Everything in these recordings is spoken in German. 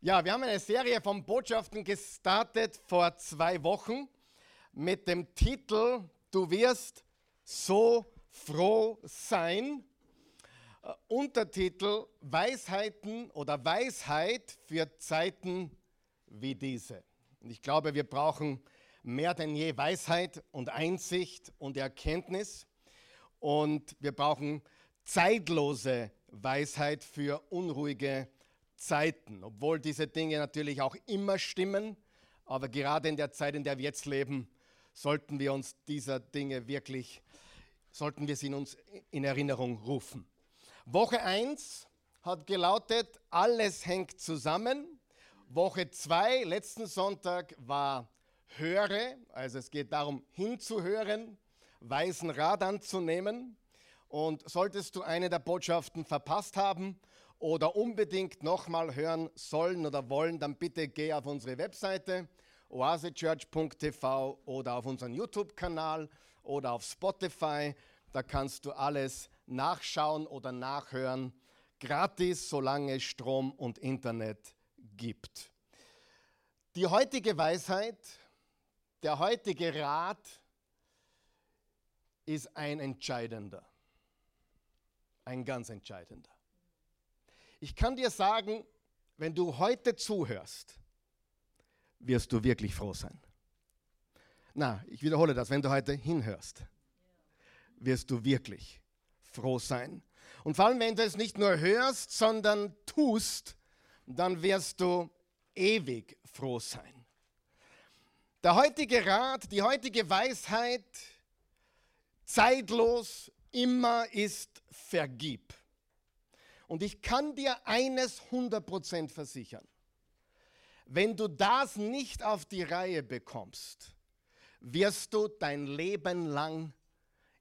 Ja, wir haben eine Serie von Botschaften gestartet vor zwei Wochen mit dem Titel Du wirst so froh sein. Äh, Untertitel Weisheiten oder Weisheit für Zeiten wie diese. Und ich glaube, wir brauchen mehr denn je Weisheit und Einsicht und Erkenntnis. Und wir brauchen zeitlose Weisheit für unruhige Zeiten, obwohl diese Dinge natürlich auch immer stimmen, aber gerade in der Zeit, in der wir jetzt leben, sollten wir uns dieser Dinge wirklich, sollten wir sie in uns in Erinnerung rufen. Woche 1 hat gelautet, alles hängt zusammen. Woche 2, letzten Sonntag, war höre, also es geht darum hinzuhören, weisen Rat anzunehmen. Und solltest du eine der Botschaften verpasst haben, oder unbedingt nochmal hören sollen oder wollen, dann bitte geh auf unsere Webseite oasechurch.tv oder auf unseren YouTube-Kanal oder auf Spotify. Da kannst du alles nachschauen oder nachhören, gratis, solange es Strom und Internet gibt. Die heutige Weisheit, der heutige Rat ist ein entscheidender, ein ganz entscheidender. Ich kann dir sagen, wenn du heute zuhörst, wirst du wirklich froh sein. Na, ich wiederhole das, wenn du heute hinhörst, wirst du wirklich froh sein. Und vor allem, wenn du es nicht nur hörst, sondern tust, dann wirst du ewig froh sein. Der heutige Rat, die heutige Weisheit, zeitlos, immer ist vergib. Und ich kann dir eines 100% versichern. Wenn du das nicht auf die Reihe bekommst, wirst du dein Leben lang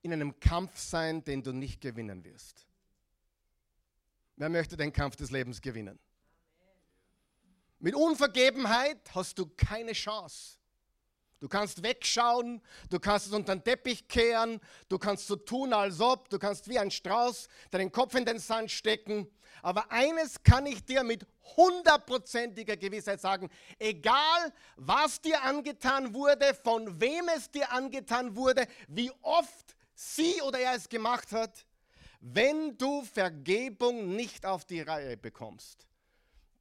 in einem Kampf sein, den du nicht gewinnen wirst. Wer möchte den Kampf des Lebens gewinnen? Mit Unvergebenheit hast du keine Chance. Du kannst wegschauen, du kannst es unter den Teppich kehren, du kannst so tun, als ob, du kannst wie ein Strauß deinen Kopf in den Sand stecken. Aber eines kann ich dir mit hundertprozentiger Gewissheit sagen, egal was dir angetan wurde, von wem es dir angetan wurde, wie oft sie oder er es gemacht hat, wenn du Vergebung nicht auf die Reihe bekommst,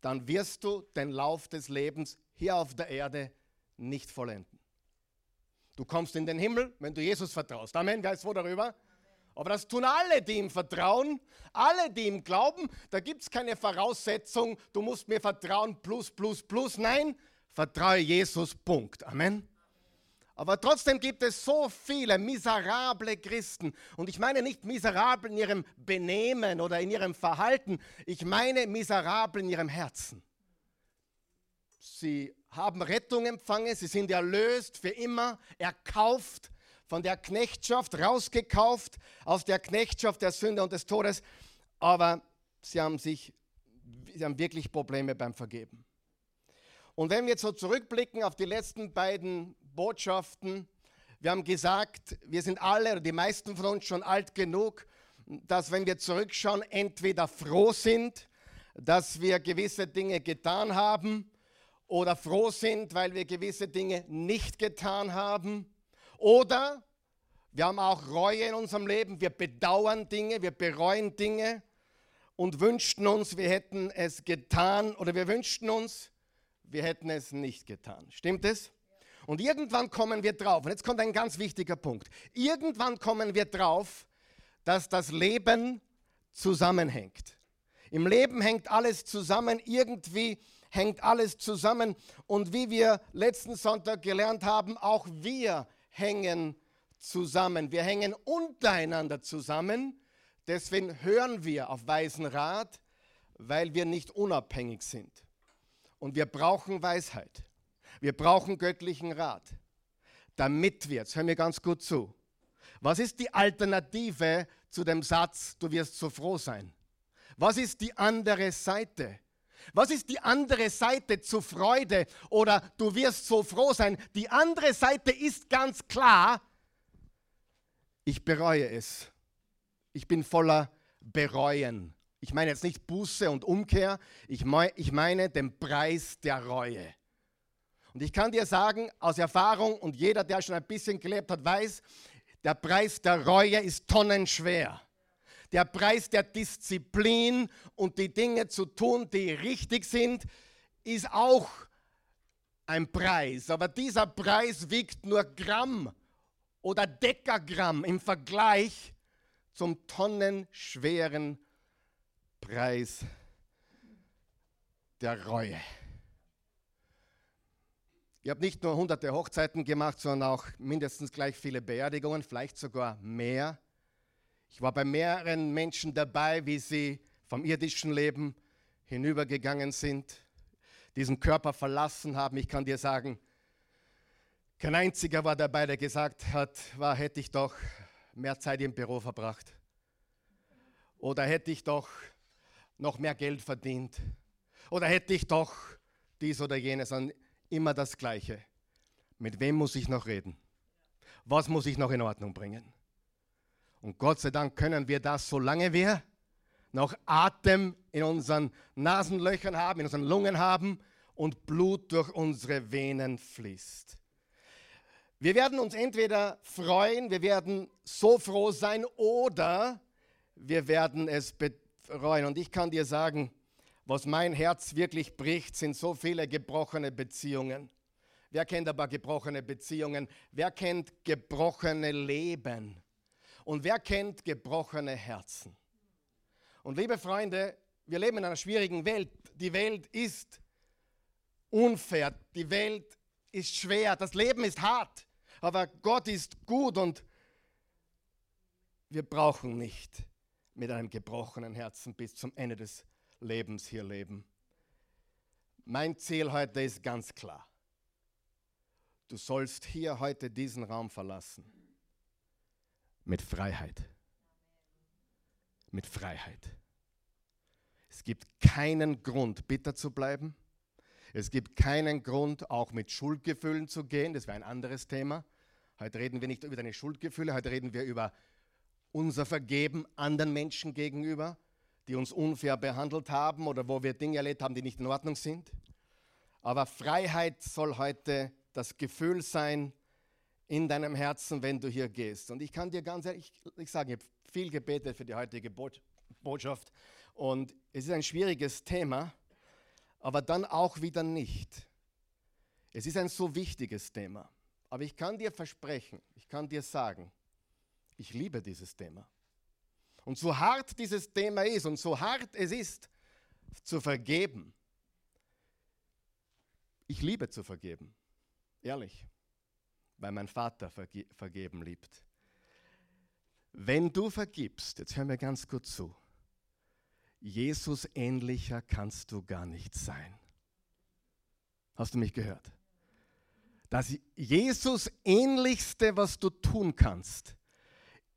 dann wirst du den Lauf des Lebens hier auf der Erde nicht vollenden. Du kommst in den Himmel, wenn du Jesus vertraust. Amen. Wer ist froh darüber? Aber das tun alle, die ihm vertrauen, alle, die ihm glauben. Da gibt es keine Voraussetzung, du musst mir vertrauen, plus, plus, plus. Nein, vertraue Jesus, Punkt. Amen. Aber trotzdem gibt es so viele miserable Christen. Und ich meine nicht miserabel in ihrem Benehmen oder in ihrem Verhalten. Ich meine miserabel in ihrem Herzen. Sie haben Rettung empfangen, sie sind erlöst für immer, erkauft, von der Knechtschaft rausgekauft, aus der Knechtschaft der Sünde und des Todes, aber sie haben sich, sie haben wirklich Probleme beim Vergeben. Und wenn wir jetzt so zurückblicken auf die letzten beiden Botschaften, wir haben gesagt, wir sind alle, die meisten von uns schon alt genug, dass wenn wir zurückschauen, entweder froh sind, dass wir gewisse Dinge getan haben, oder froh sind, weil wir gewisse Dinge nicht getan haben. Oder wir haben auch Reue in unserem Leben, wir bedauern Dinge, wir bereuen Dinge und wünschten uns, wir hätten es getan oder wir wünschten uns, wir hätten es nicht getan. Stimmt es? Und irgendwann kommen wir drauf, und jetzt kommt ein ganz wichtiger Punkt, irgendwann kommen wir drauf, dass das Leben zusammenhängt. Im Leben hängt alles zusammen irgendwie hängt alles zusammen. Und wie wir letzten Sonntag gelernt haben, auch wir hängen zusammen. Wir hängen untereinander zusammen. Deswegen hören wir auf weisen Rat, weil wir nicht unabhängig sind. Und wir brauchen Weisheit. Wir brauchen göttlichen Rat, damit wir, jetzt hören wir ganz gut zu, was ist die Alternative zu dem Satz, du wirst so froh sein? Was ist die andere Seite? Was ist die andere Seite zur Freude oder du wirst so froh sein? Die andere Seite ist ganz klar, ich bereue es. Ich bin voller Bereuen Ich meine jetzt nicht Buße und Umkehr, ich meine den Preis der Reue. Und ich kann dir sagen, aus Erfahrung, und jeder, der schon ein bisschen gelebt hat, weiß, der Preis der Reue ist tonnenschwer. Der Preis der Disziplin und die Dinge zu tun, die richtig sind, ist auch ein Preis. Aber dieser Preis wiegt nur Gramm oder Dekagramm im Vergleich zum tonnenschweren Preis der Reue. Ich habe nicht nur hunderte Hochzeiten gemacht, sondern auch mindestens gleich viele Beerdigungen, vielleicht sogar mehr. Ich war bei mehreren Menschen dabei, wie sie vom irdischen Leben hinübergegangen sind, diesen Körper verlassen haben. Ich kann dir sagen, kein einziger war dabei, der gesagt hat, war, hätte ich doch mehr Zeit im Büro verbracht. Oder hätte ich doch noch mehr Geld verdient. Oder hätte ich doch dies oder jenes an immer das Gleiche. Mit wem muss ich noch reden? Was muss ich noch in Ordnung bringen? Und Gott sei Dank können wir das, solange wir noch Atem in unseren Nasenlöchern haben, in unseren Lungen haben und Blut durch unsere Venen fließt. Wir werden uns entweder freuen, wir werden so froh sein oder wir werden es bereuen. Und ich kann dir sagen, was mein Herz wirklich bricht, sind so viele gebrochene Beziehungen. Wer kennt aber gebrochene Beziehungen? Wer kennt gebrochene Leben? Und wer kennt gebrochene Herzen? Und liebe Freunde, wir leben in einer schwierigen Welt. Die Welt ist unfair. Die Welt ist schwer. Das Leben ist hart. Aber Gott ist gut und wir brauchen nicht mit einem gebrochenen Herzen bis zum Ende des Lebens hier leben. Mein Ziel heute ist ganz klar. Du sollst hier heute diesen Raum verlassen. Mit Freiheit. Mit Freiheit. Es gibt keinen Grund, bitter zu bleiben. Es gibt keinen Grund, auch mit Schuldgefühlen zu gehen. Das wäre ein anderes Thema. Heute reden wir nicht über deine Schuldgefühle, heute reden wir über unser Vergeben anderen Menschen gegenüber die uns unfair behandelt haben oder wo wir Dinge erlebt haben, die nicht in Ordnung sind. Aber Freiheit soll heute das Gefühl sein in deinem Herzen, wenn du hier gehst. Und ich kann dir ganz ehrlich ich sagen, ich habe viel gebetet für die heutige Botschaft. Und es ist ein schwieriges Thema, aber dann auch wieder nicht. Es ist ein so wichtiges Thema. Aber ich kann dir versprechen, ich kann dir sagen, ich liebe dieses Thema. Und so hart dieses Thema ist und so hart es ist, zu vergeben. Ich liebe zu vergeben. Ehrlich. Weil mein Vater verge vergeben liebt. Wenn du vergibst, jetzt hör mir ganz gut zu, Jesus ähnlicher kannst du gar nicht sein. Hast du mich gehört? Das Jesus ähnlichste, was du tun kannst,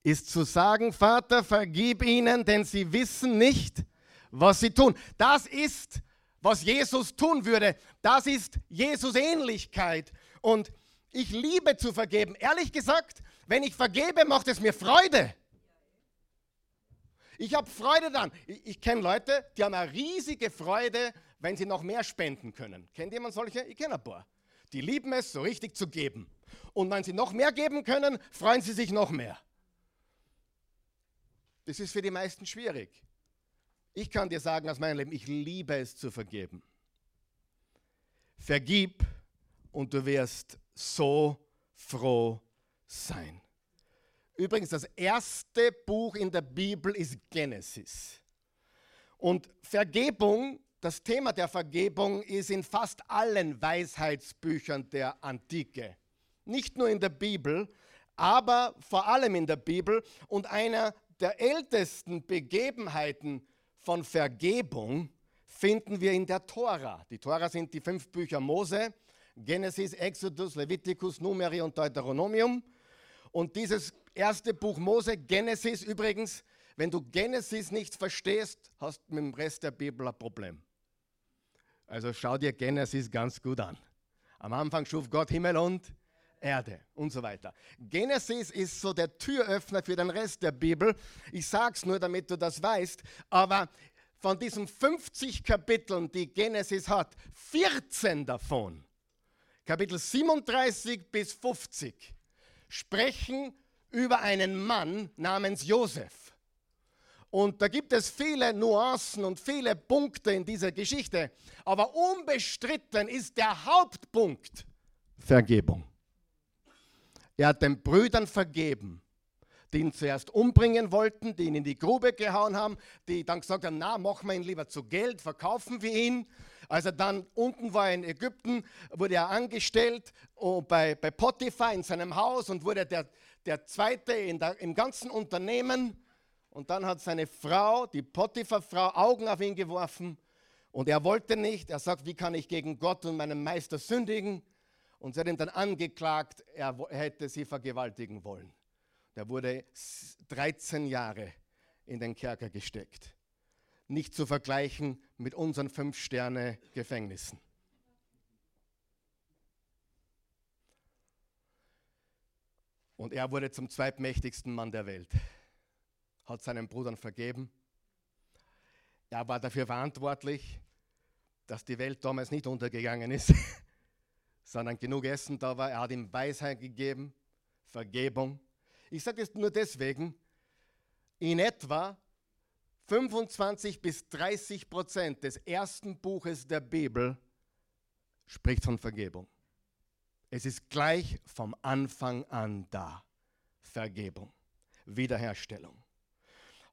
ist zu sagen, Vater, vergib ihnen, denn sie wissen nicht, was sie tun. Das ist, was Jesus tun würde. Das ist Jesus Ähnlichkeit. Und ich liebe zu vergeben. Ehrlich gesagt, wenn ich vergebe, macht es mir Freude. Ich habe Freude dann. Ich, ich kenne Leute, die haben eine riesige Freude, wenn sie noch mehr spenden können. Kennt jemand solche? Ich kenne ein paar. Die lieben es, so richtig zu geben. Und wenn sie noch mehr geben können, freuen sie sich noch mehr. Das ist für die meisten schwierig. Ich kann dir sagen aus meinem Leben, ich liebe es zu vergeben. Vergib und du wirst so froh sein. Übrigens, das erste Buch in der Bibel ist Genesis. Und Vergebung, das Thema der Vergebung ist in fast allen Weisheitsbüchern der Antike. Nicht nur in der Bibel, aber vor allem in der Bibel. Und einer der ältesten Begebenheiten von Vergebung finden wir in der Tora. Die Tora sind die fünf Bücher Mose, Genesis, Exodus, Leviticus, Numeri und Deuteronomium. Und dieses erste Buch Mose, Genesis übrigens, wenn du Genesis nicht verstehst, hast du mit dem Rest der Bibel ein Problem. Also schau dir Genesis ganz gut an. Am Anfang schuf Gott Himmel und Erde und so weiter. Genesis ist so der Türöffner für den Rest der Bibel. Ich sage es nur, damit du das weißt. Aber von diesen 50 Kapiteln, die Genesis hat, 14 davon, Kapitel 37 bis 50, sprechen über einen Mann namens Josef. Und da gibt es viele Nuancen und viele Punkte in dieser Geschichte. Aber unbestritten ist der Hauptpunkt Vergebung. Er hat den Brüdern vergeben, die ihn zuerst umbringen wollten, die ihn in die Grube gehauen haben, die dann gesagt haben, na, machen wir ihn lieber zu Geld, verkaufen wir ihn. Als er dann unten war in Ägypten, wurde er angestellt oh, bei, bei Potiphar in seinem Haus und wurde der, der Zweite der, im ganzen Unternehmen. Und dann hat seine Frau, die Potiphar-Frau, Augen auf ihn geworfen. Und er wollte nicht. Er sagt, wie kann ich gegen Gott und meinen Meister sündigen? Und sie hat ihn dann angeklagt, er hätte sie vergewaltigen wollen. Der wurde 13 Jahre in den Kerker gesteckt. Nicht zu vergleichen mit unseren Fünf-Sterne-Gefängnissen. Und er wurde zum zweitmächtigsten Mann der Welt, hat seinen Brüdern vergeben. Er war dafür verantwortlich, dass die Welt damals nicht untergegangen ist, sondern genug Essen da war. Er hat ihm Weisheit gegeben, Vergebung. Ich sage es nur deswegen, in etwa 25 bis 30 Prozent des ersten Buches der Bibel spricht von Vergebung. Es ist gleich vom Anfang an da. Vergebung, Wiederherstellung.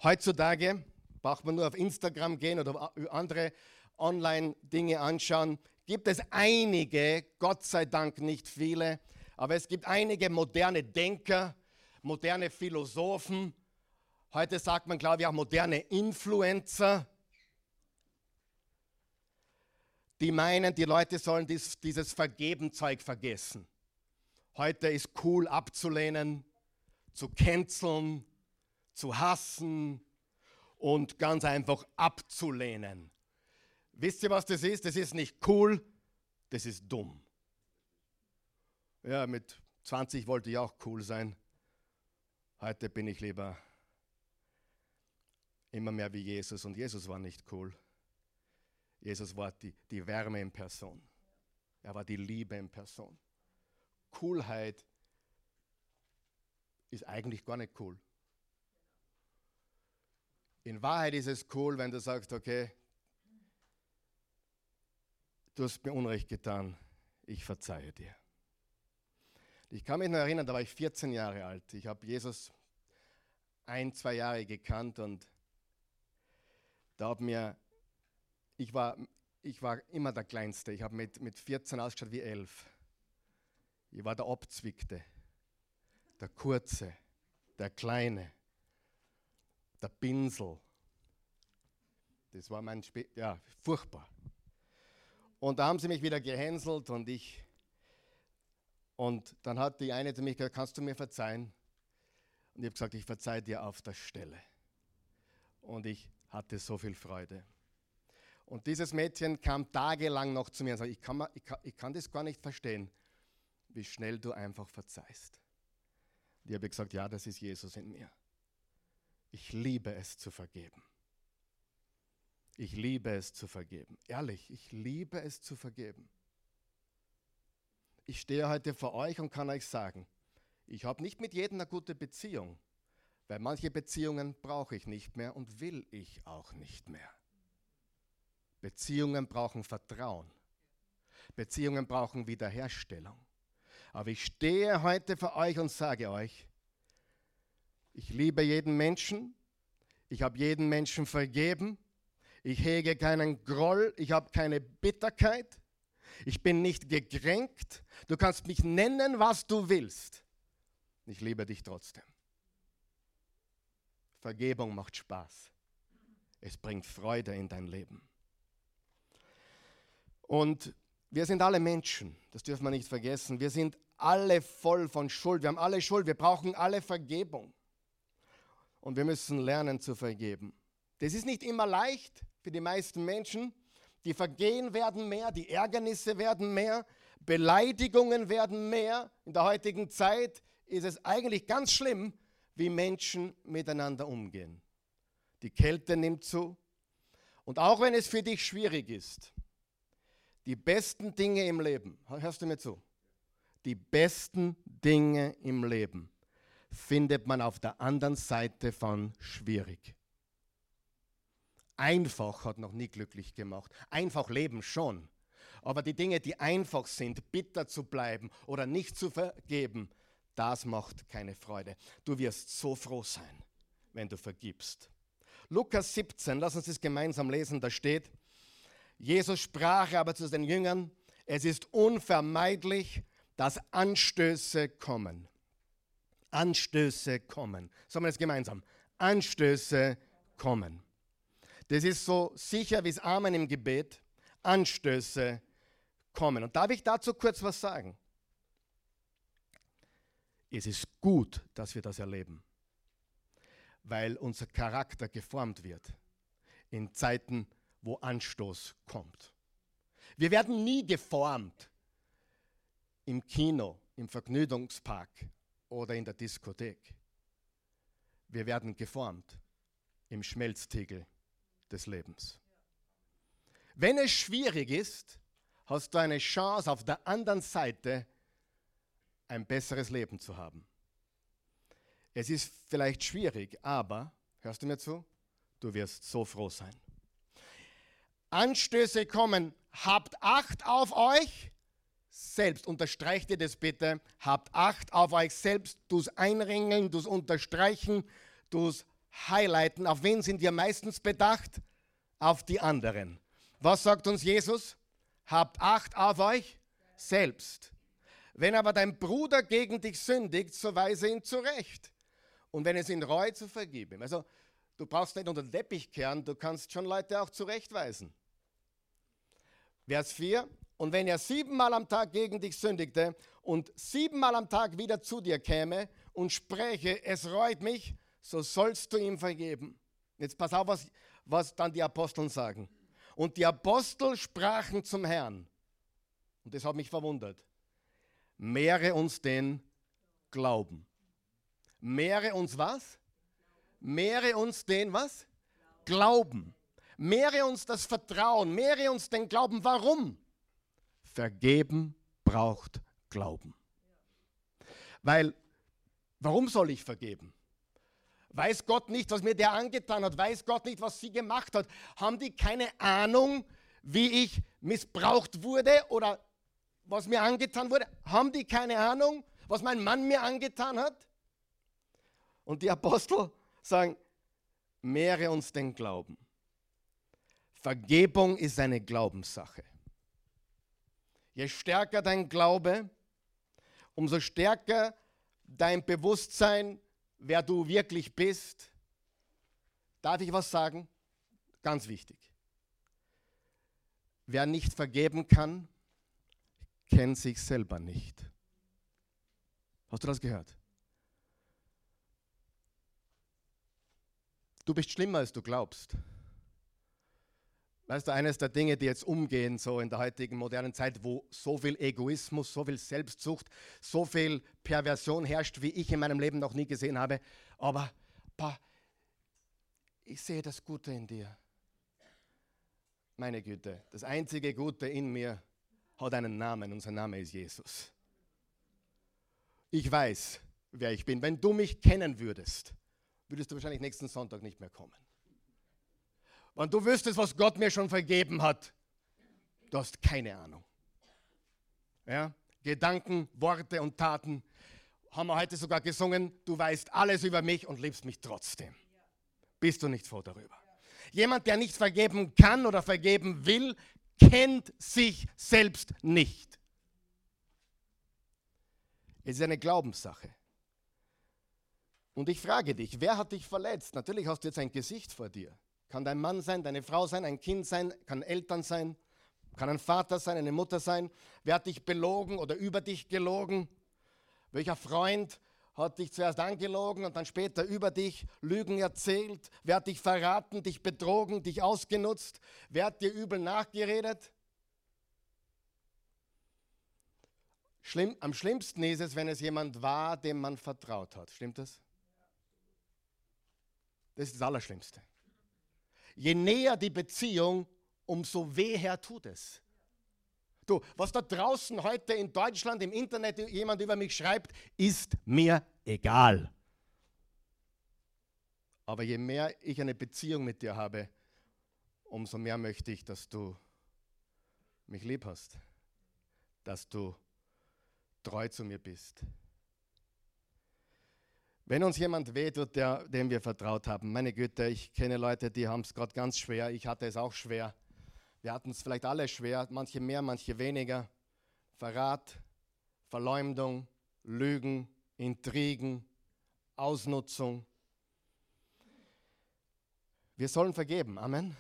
Heutzutage braucht man nur auf Instagram gehen oder andere Online-Dinge anschauen. Gibt es einige, Gott sei Dank nicht viele, aber es gibt einige moderne Denker, moderne Philosophen. Heute sagt man, glaube ich, auch moderne Influencer die meinen, die Leute sollen dies, dieses Vergebenzeug vergessen. Heute ist cool abzulehnen, zu canceln, zu hassen und ganz einfach abzulehnen. Wisst ihr, was das ist? Das ist nicht cool, das ist dumm. Ja, mit 20 wollte ich auch cool sein. Heute bin ich lieber immer mehr wie Jesus und Jesus war nicht cool. Jesus war die, die Wärme in Person. Er war die Liebe in Person. Coolheit ist eigentlich gar nicht cool. In Wahrheit ist es cool, wenn du sagst, okay, du hast mir Unrecht getan, ich verzeihe dir. Ich kann mich noch erinnern, da war ich 14 Jahre alt. Ich habe Jesus ein, zwei Jahre gekannt und da hat mir ich war, ich war immer der Kleinste. Ich habe mit, mit 14 ausgeschaut wie 11. Ich war der Abzwickte, der Kurze, der Kleine, der Pinsel. Das war mein, Spe ja, furchtbar. Und da haben sie mich wieder gehänselt und ich, und dann hat die eine zu mir gesagt, kannst du mir verzeihen? Und ich habe gesagt, ich verzeihe dir auf der Stelle. Und ich hatte so viel Freude. Und dieses Mädchen kam tagelang noch zu mir und sagte, ich kann, ich, kann, ich kann das gar nicht verstehen, wie schnell du einfach verzeihst. Und ich habe gesagt, ja, das ist Jesus in mir. Ich liebe es zu vergeben. Ich liebe es zu vergeben. Ehrlich, ich liebe es zu vergeben. Ich stehe heute vor euch und kann euch sagen, ich habe nicht mit jedem eine gute Beziehung, weil manche Beziehungen brauche ich nicht mehr und will ich auch nicht mehr. Beziehungen brauchen Vertrauen. Beziehungen brauchen Wiederherstellung. Aber ich stehe heute vor euch und sage euch, ich liebe jeden Menschen, ich habe jeden Menschen vergeben, ich hege keinen Groll, ich habe keine Bitterkeit, ich bin nicht gekränkt, du kannst mich nennen, was du willst. Ich liebe dich trotzdem. Vergebung macht Spaß. Es bringt Freude in dein Leben. Und wir sind alle Menschen, das dürfen wir nicht vergessen. Wir sind alle voll von Schuld. Wir haben alle Schuld. Wir brauchen alle Vergebung. Und wir müssen lernen zu vergeben. Das ist nicht immer leicht für die meisten Menschen. Die Vergehen werden mehr, die Ärgernisse werden mehr, Beleidigungen werden mehr. In der heutigen Zeit ist es eigentlich ganz schlimm, wie Menschen miteinander umgehen. Die Kälte nimmt zu Und auch wenn es für dich schwierig ist, die besten Dinge im Leben, hörst du mir zu? Die besten Dinge im Leben findet man auf der anderen Seite von schwierig. Einfach hat noch nie glücklich gemacht. Einfach leben schon. Aber die Dinge, die einfach sind, bitter zu bleiben oder nicht zu vergeben, das macht keine Freude. Du wirst so froh sein, wenn du vergibst. Lukas 17, lass uns das gemeinsam lesen, da steht, Jesus sprach aber zu den Jüngern, es ist unvermeidlich, dass Anstöße kommen. Anstöße kommen. Sagen wir das gemeinsam. Anstöße kommen. Das ist so sicher wie das Amen im Gebet. Anstöße kommen. Und darf ich dazu kurz was sagen? Es ist gut, dass wir das erleben, weil unser Charakter geformt wird in Zeiten, wo Anstoß kommt. Wir werden nie geformt im Kino, im Vergnügungspark oder in der Diskothek. Wir werden geformt im Schmelztiegel des Lebens. Wenn es schwierig ist, hast du eine Chance, auf der anderen Seite ein besseres Leben zu haben. Es ist vielleicht schwierig, aber, hörst du mir zu, du wirst so froh sein. Anstöße kommen, habt Acht auf euch selbst. Unterstreicht ihr das bitte. Habt Acht auf euch selbst. Du's einringeln, du's unterstreichen, du's highlighten. Auf wen sind wir meistens bedacht? Auf die anderen. Was sagt uns Jesus? Habt Acht auf euch selbst. Wenn aber dein Bruder gegen dich sündigt, so weise ihn zurecht. Und wenn es ihn reut, so vergib ihm. Also, du brauchst nicht unter den Teppich kehren, du kannst schon Leute auch zurechtweisen. Vers 4. Und wenn er siebenmal am Tag gegen dich sündigte und siebenmal am Tag wieder zu dir käme und spräche, es reut mich, so sollst du ihm vergeben. Jetzt pass auf, was, was dann die Aposteln sagen. Und die Apostel sprachen zum Herrn. Und das hat mich verwundert. Mehre uns den Glauben. Mehre uns was? Mehre uns den was? Glauben. Mehre uns das Vertrauen. Mehre uns den Glauben. Warum? Vergeben braucht Glauben. Weil, warum soll ich vergeben? Weiß Gott nicht, was mir der angetan hat? Weiß Gott nicht, was sie gemacht hat? Haben die keine Ahnung, wie ich missbraucht wurde oder was mir angetan wurde? Haben die keine Ahnung, was mein Mann mir angetan hat? Und die Apostel sagen, mehre uns den Glauben. Vergebung ist eine Glaubenssache. Je stärker dein Glaube, umso stärker dein Bewusstsein, wer du wirklich bist. Darf ich was sagen? Ganz wichtig. Wer nicht vergeben kann, kennt sich selber nicht. Hast du das gehört? Du bist schlimmer, als du glaubst. Weißt du, eines der Dinge, die jetzt umgehen, so in der heutigen modernen Zeit, wo so viel Egoismus, so viel Selbstsucht, so viel Perversion herrscht, wie ich in meinem Leben noch nie gesehen habe. Aber, pa, ich sehe das Gute in dir. Meine Güte, das einzige Gute in mir hat einen Namen. Unser Name ist Jesus. Ich weiß, wer ich bin. Wenn du mich kennen würdest, würdest du wahrscheinlich nächsten Sonntag nicht mehr kommen. Wenn du wüsstest, was Gott mir schon vergeben hat, du hast keine Ahnung. Ja? Gedanken, Worte und Taten haben wir heute sogar gesungen. Du weißt alles über mich und liebst mich trotzdem. Bist du nicht froh darüber? Jemand, der nicht vergeben kann oder vergeben will, kennt sich selbst nicht. Es ist eine Glaubenssache. Und ich frage dich, wer hat dich verletzt? Natürlich hast du jetzt ein Gesicht vor dir. Kann dein Mann sein, deine Frau sein, ein Kind sein, kann Eltern sein, kann ein Vater sein, eine Mutter sein. Wer hat dich belogen oder über dich gelogen? Welcher Freund hat dich zuerst angelogen und dann später über dich Lügen erzählt? Wer hat dich verraten, dich betrogen, dich ausgenutzt? Wer hat dir übel nachgeredet? Schlimm, am schlimmsten ist es, wenn es jemand war, dem man vertraut hat. Stimmt das? Das ist das Allerschlimmste. je näher die Beziehung, umso weher tut es. Du, was da draußen heute in Deutschland im Internet jemand über mich schreibt, ist mir egal. Aber je mehr ich eine Beziehung mit dir habe, umso mehr möchte ich, dass du mich lieb hast, dass du treu zu mir bist. Wenn uns jemand wehtut, der, dem wir vertraut haben, meine Güte, ich kenne Leute, die haben es gerade ganz schwer, ich hatte es auch schwer. Wir hatten es vielleicht alle schwer, manche mehr, manche weniger. Verrat, Verleumdung, Lügen, Intrigen, Ausnutzung. Wir sollen vergeben. Amen.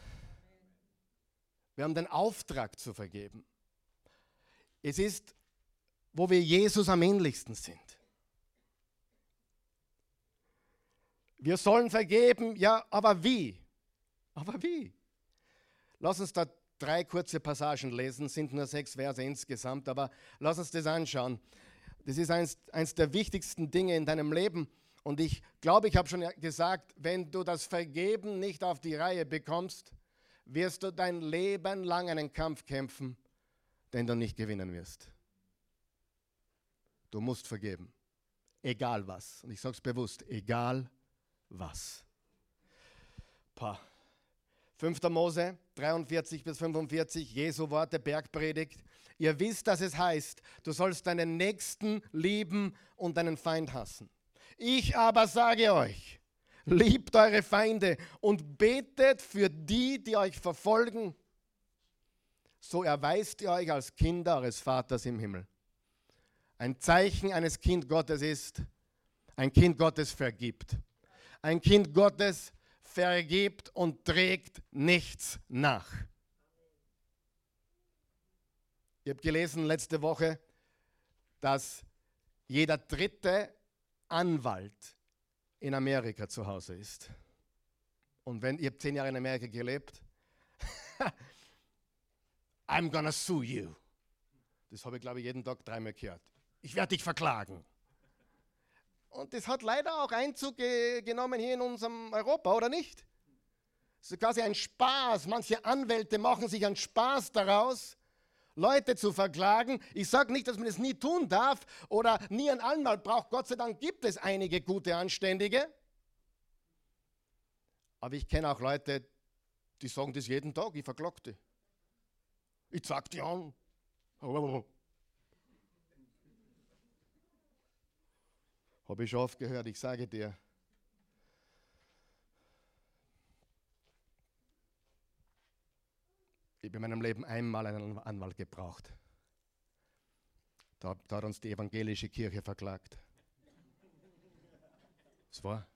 Wir haben den Auftrag zu vergeben. Es ist, wo wir Jesus am ähnlichsten sind. Wir sollen vergeben, ja, aber wie? Aber wie? Lass uns da drei kurze Passagen lesen, sind nur sechs Verse insgesamt, aber lass uns das anschauen. Das ist eins, eins der wichtigsten Dinge in deinem Leben. Und ich glaube, ich habe schon gesagt, wenn du das Vergeben nicht auf die Reihe bekommst, wirst du dein Leben lang einen Kampf kämpfen, den du nicht gewinnen wirst. Du musst vergeben. Egal was. Und ich sage es bewusst, egal was. Pah. 5. Mose 43 bis 45, Jesu Worte, Bergpredigt. Ihr wisst, dass es heißt, du sollst deinen Nächsten lieben und deinen Feind hassen. Ich aber sage euch, liebt eure Feinde und betet für die, die euch verfolgen. So erweist ihr euch als Kinder eures Vaters im Himmel. Ein Zeichen eines Kind Gottes ist, ein Kind Gottes vergibt. Ein Kind Gottes vergibt und trägt nichts nach. Ich habe gelesen letzte Woche, dass jeder dritte Anwalt in Amerika zu Hause ist. Und wenn ihr zehn Jahre in Amerika gelebt, I'm gonna sue you. Das habe ich, glaube ich, jeden Tag dreimal gehört. Ich werde dich verklagen. Und das hat leider auch Einzug genommen hier in unserem Europa, oder nicht? Es ist quasi ein Spaß. Manche Anwälte machen sich einen Spaß daraus, Leute zu verklagen. Ich sage nicht, dass man das nie tun darf oder nie einen Anwalt braucht. Gott sei Dank gibt es einige gute, anständige. Aber ich kenne auch Leute, die sagen das jeden Tag, ich verklage die. Ich zeig die an. Habe ich schon oft gehört, ich sage dir. Ich habe in meinem Leben einmal einen Anwalt gebraucht. Da, da hat uns die evangelische Kirche verklagt. Was war?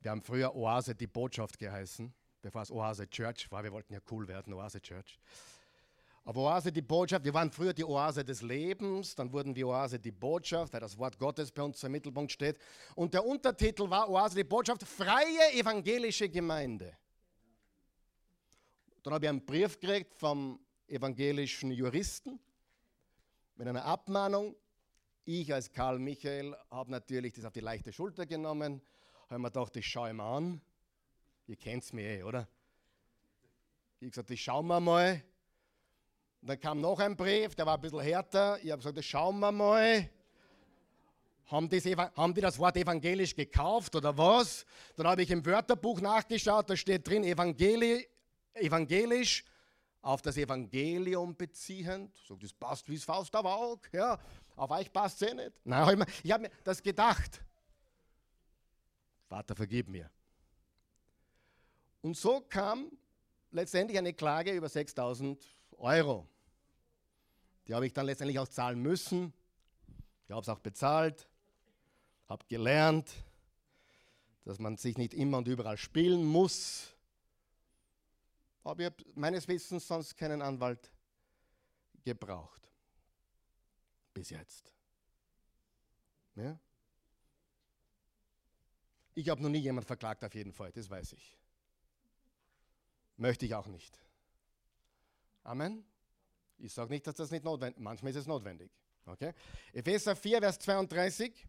Wir haben früher Oase die Botschaft geheißen, bevor es Oase Church war. Wir wollten ja cool werden, Oase Church. Aber Oase die Botschaft, wir waren früher die Oase des Lebens, dann wurden wir Oase die Botschaft, weil das Wort Gottes bei uns im Mittelpunkt steht. Und der Untertitel war Oase die Botschaft, freie evangelische Gemeinde. Dann habe ich einen Brief gekriegt vom evangelischen Juristen mit einer Abmahnung. Ich als Karl Michael habe natürlich das auf die leichte Schulter genommen, habe mir gedacht, ich schaue ihm an. Ihr kennt es mir eh, oder? Ich habe gesagt, das schauen wir mal. Dann kam noch ein Brief, der war ein bisschen härter. Ich habe gesagt, schauen wir mal. Haben, das, haben die das Wort evangelisch gekauft oder was? Dann habe ich im Wörterbuch nachgeschaut, da steht drin Evangeli evangelisch auf das Evangelium beziehend. So, das passt wie es Faust auf Auge. Ja, auf euch passt es eh nicht. Nein, ich habe mir das gedacht. Vater, vergib mir. Und so kam letztendlich eine Klage über 6000 Euro. Die habe ich dann letztendlich auch zahlen müssen. Ich habe es auch bezahlt, habe gelernt, dass man sich nicht immer und überall spielen muss. Aber ich habe meines Wissens sonst keinen Anwalt gebraucht. Bis jetzt. Ja? Ich habe noch nie jemanden verklagt, auf jeden Fall, das weiß ich. Möchte ich auch nicht. Amen. Ich sage nicht, dass das nicht notwendig ist. Manchmal ist es notwendig. Okay? Epheser 4, Vers 32.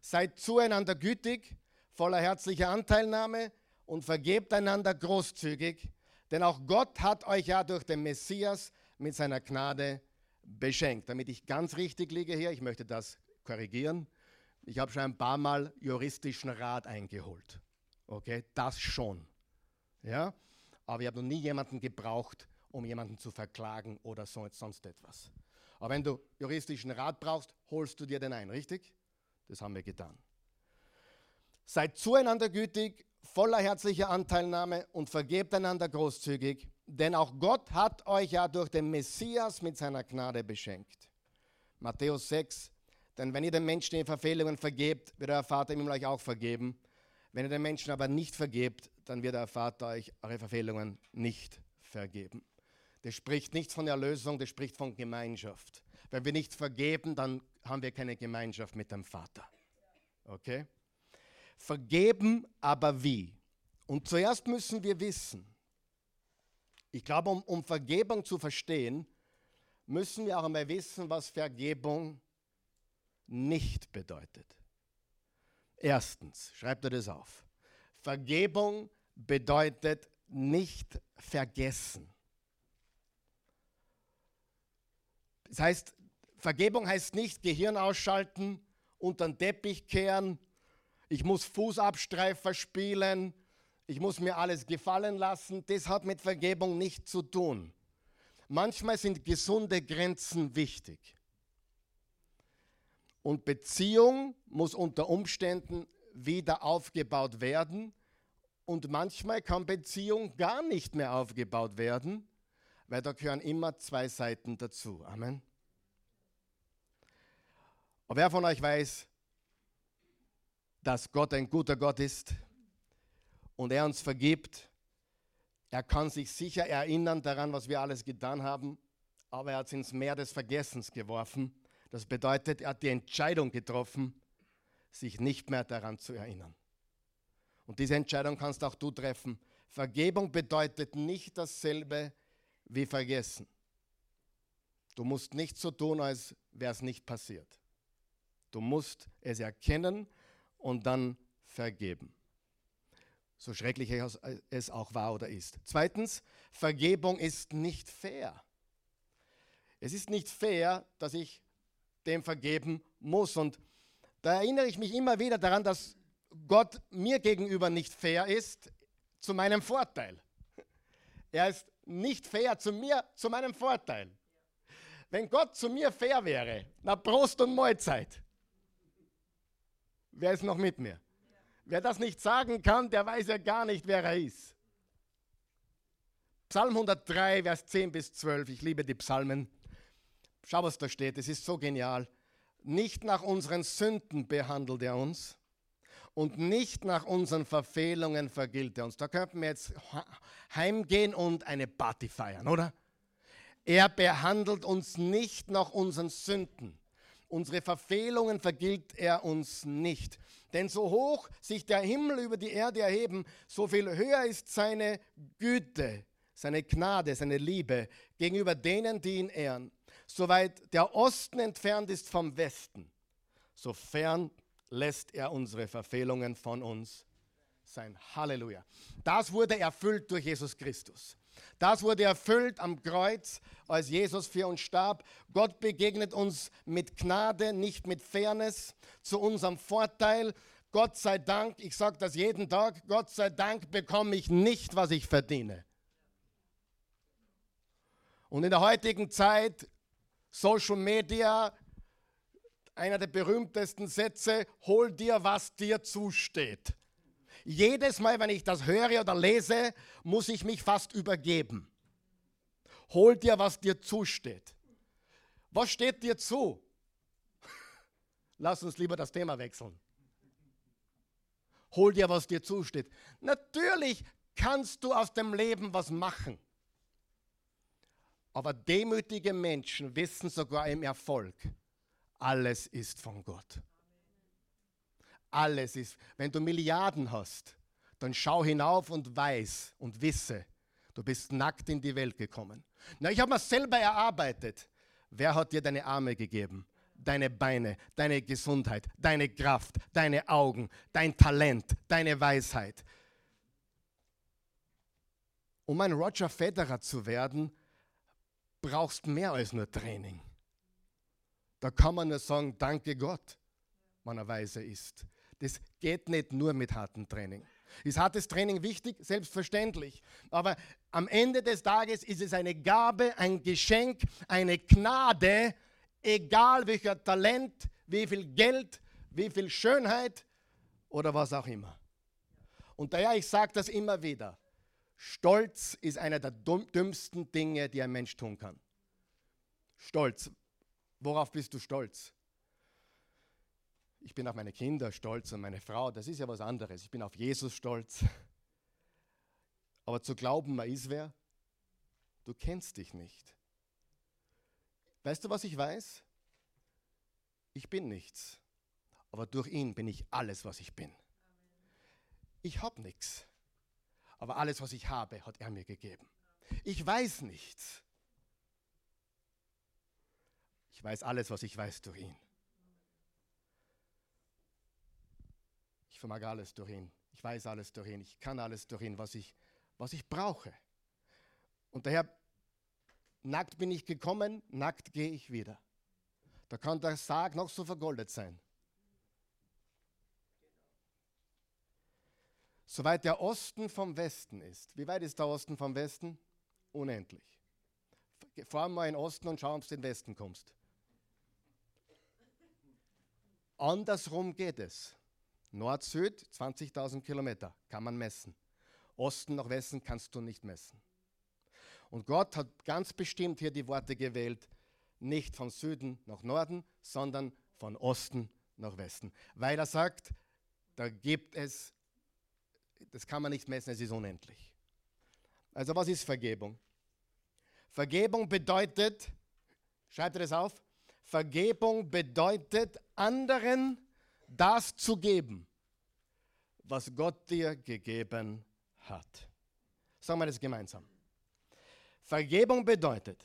Seid zueinander gütig, voller herzlicher Anteilnahme und vergebt einander großzügig, denn auch Gott hat euch ja durch den Messias mit seiner Gnade beschenkt. Damit ich ganz richtig liege hier, ich möchte das korrigieren. Ich habe schon ein paar Mal juristischen Rat eingeholt. Okay, das schon. Ja, aber ich habe noch nie jemanden gebraucht, um jemanden zu verklagen oder so, sonst etwas. Aber wenn du juristischen Rat brauchst, holst du dir den ein, richtig? Das haben wir getan. Seid zueinander gütig, voller herzlicher Anteilnahme und vergebt einander großzügig, denn auch Gott hat euch ja durch den Messias mit seiner Gnade beschenkt. Matthäus 6, denn wenn ihr den Menschen die Verfehlungen vergebt, wird euer Vater ihm euch auch vergeben. Wenn ihr den Menschen aber nicht vergebt, dann wird euer Vater euch eure Verfehlungen nicht vergeben. Das spricht nicht von Erlösung, das spricht von Gemeinschaft. Wenn wir nicht vergeben, dann haben wir keine Gemeinschaft mit dem Vater. Okay? Vergeben aber wie? Und zuerst müssen wir wissen, ich glaube, um, um Vergebung zu verstehen, müssen wir auch einmal wissen, was Vergebung nicht bedeutet. Erstens, schreibt er das auf. Vergebung bedeutet nicht vergessen. Das heißt, Vergebung heißt nicht Gehirn ausschalten, unter den Teppich kehren, ich muss Fußabstreifer spielen, ich muss mir alles gefallen lassen. Das hat mit Vergebung nichts zu tun. Manchmal sind gesunde Grenzen wichtig. Und Beziehung muss unter Umständen wieder aufgebaut werden. Und manchmal kann Beziehung gar nicht mehr aufgebaut werden, weil da gehören immer zwei Seiten dazu. Amen. Und wer von euch weiß, dass Gott ein guter Gott ist und er uns vergibt, er kann sich sicher erinnern daran, was wir alles getan haben, aber er hat es ins Meer des Vergessens geworfen. Das bedeutet, er hat die Entscheidung getroffen, sich nicht mehr daran zu erinnern. Und diese Entscheidung kannst auch du treffen. Vergebung bedeutet nicht dasselbe wie vergessen. Du musst nicht so tun, als wäre es nicht passiert. Du musst es erkennen und dann vergeben. So schrecklich es auch war oder ist. Zweitens, Vergebung ist nicht fair. Es ist nicht fair, dass ich dem vergeben muss. Und da erinnere ich mich immer wieder daran, dass Gott mir gegenüber nicht fair ist, zu meinem Vorteil. Er ist nicht fair zu mir, zu meinem Vorteil. Wenn Gott zu mir fair wäre, na Prost und Mahlzeit. Wer ist noch mit mir? Wer das nicht sagen kann, der weiß ja gar nicht, wer er ist. Psalm 103, Vers 10 bis 12. Ich liebe die Psalmen. Schau, was da steht. Es ist so genial. Nicht nach unseren Sünden behandelt er uns und nicht nach unseren Verfehlungen vergilt er uns. Da könnten wir jetzt heimgehen und eine Party feiern, oder? Er behandelt uns nicht nach unseren Sünden. Unsere Verfehlungen vergilt er uns nicht. Denn so hoch sich der Himmel über die Erde erheben, so viel höher ist seine Güte, seine Gnade, seine Liebe gegenüber denen, die ihn ehren. Soweit der Osten entfernt ist vom Westen, so fern lässt er unsere Verfehlungen von uns sein. Halleluja. Das wurde erfüllt durch Jesus Christus. Das wurde erfüllt am Kreuz, als Jesus für uns starb. Gott begegnet uns mit Gnade, nicht mit Fairness, zu unserem Vorteil. Gott sei Dank, ich sage das jeden Tag, Gott sei Dank bekomme ich nicht, was ich verdiene. Und in der heutigen Zeit, Social Media, einer der berühmtesten Sätze, hol dir, was dir zusteht. Jedes Mal, wenn ich das höre oder lese, muss ich mich fast übergeben. Hol dir, was dir zusteht. Was steht dir zu? Lass uns lieber das Thema wechseln. Hol dir, was dir zusteht. Natürlich kannst du aus dem Leben was machen. Aber demütige Menschen wissen sogar im Erfolg, alles ist von Gott. Alles ist. Wenn du Milliarden hast, dann schau hinauf und weiß und wisse, du bist nackt in die Welt gekommen. Na, ich habe mir selber erarbeitet. Wer hat dir deine Arme gegeben? Deine Beine, deine Gesundheit, deine Kraft, deine Augen, dein Talent, deine Weisheit. Um ein Roger Federer zu werden, brauchst mehr als nur Training. Da kann man nur sagen, danke Gott, wenn er weise ist. Das geht nicht nur mit hartem Training. Ist hartes Training wichtig? Selbstverständlich. Aber am Ende des Tages ist es eine Gabe, ein Geschenk, eine Gnade, egal welcher Talent, wie viel Geld, wie viel Schönheit oder was auch immer. Und daher, ich sage das immer wieder, Stolz ist einer der dümmsten Dinge, die ein Mensch tun kann. Stolz. Worauf bist du stolz? Ich bin auf meine Kinder stolz und meine Frau, das ist ja was anderes. Ich bin auf Jesus stolz. Aber zu glauben, man ist wer, du kennst dich nicht. Weißt du, was ich weiß? Ich bin nichts, aber durch ihn bin ich alles, was ich bin. Ich habe nichts, aber alles, was ich habe, hat er mir gegeben. Ich weiß nichts. Ich weiß alles, was ich weiß durch ihn. Ich vermag alles durch ihn. Ich weiß alles durch ihn. Ich kann alles durch ihn, was ich, was ich brauche. Und daher, nackt bin ich gekommen, nackt gehe ich wieder. Da kann der Sarg noch so vergoldet sein. Soweit der Osten vom Westen ist. Wie weit ist der Osten vom Westen? Unendlich. Fahr mal in den Osten und schau, ob du in den Westen kommst. Andersrum geht es. Nord-Süd 20.000 Kilometer kann man messen. Osten nach Westen kannst du nicht messen. Und Gott hat ganz bestimmt hier die Worte gewählt, nicht von Süden nach Norden, sondern von Osten nach Westen. Weil er sagt, da gibt es, das kann man nicht messen, es ist unendlich. Also was ist Vergebung? Vergebung bedeutet, schreibt ihr das auf, Vergebung bedeutet anderen das zu geben, was Gott dir gegeben hat. Sagen wir das gemeinsam. Vergebung bedeutet,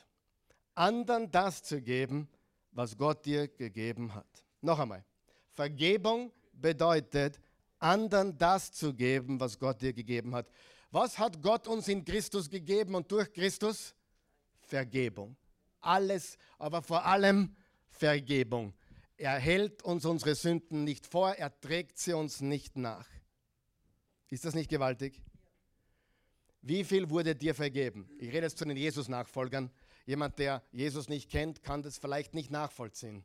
anderen das zu geben, was Gott dir gegeben hat. Noch einmal. Vergebung bedeutet, anderen das zu geben, was Gott dir gegeben hat. Was hat Gott uns in Christus gegeben und durch Christus? Vergebung. Alles, aber vor allem Vergebung. Er hält uns unsere Sünden nicht vor, er trägt sie uns nicht nach. Ist das nicht gewaltig? Wie viel wurde dir vergeben? Ich rede jetzt zu den Jesus-Nachfolgern. Jemand, der Jesus nicht kennt, kann das vielleicht nicht nachvollziehen.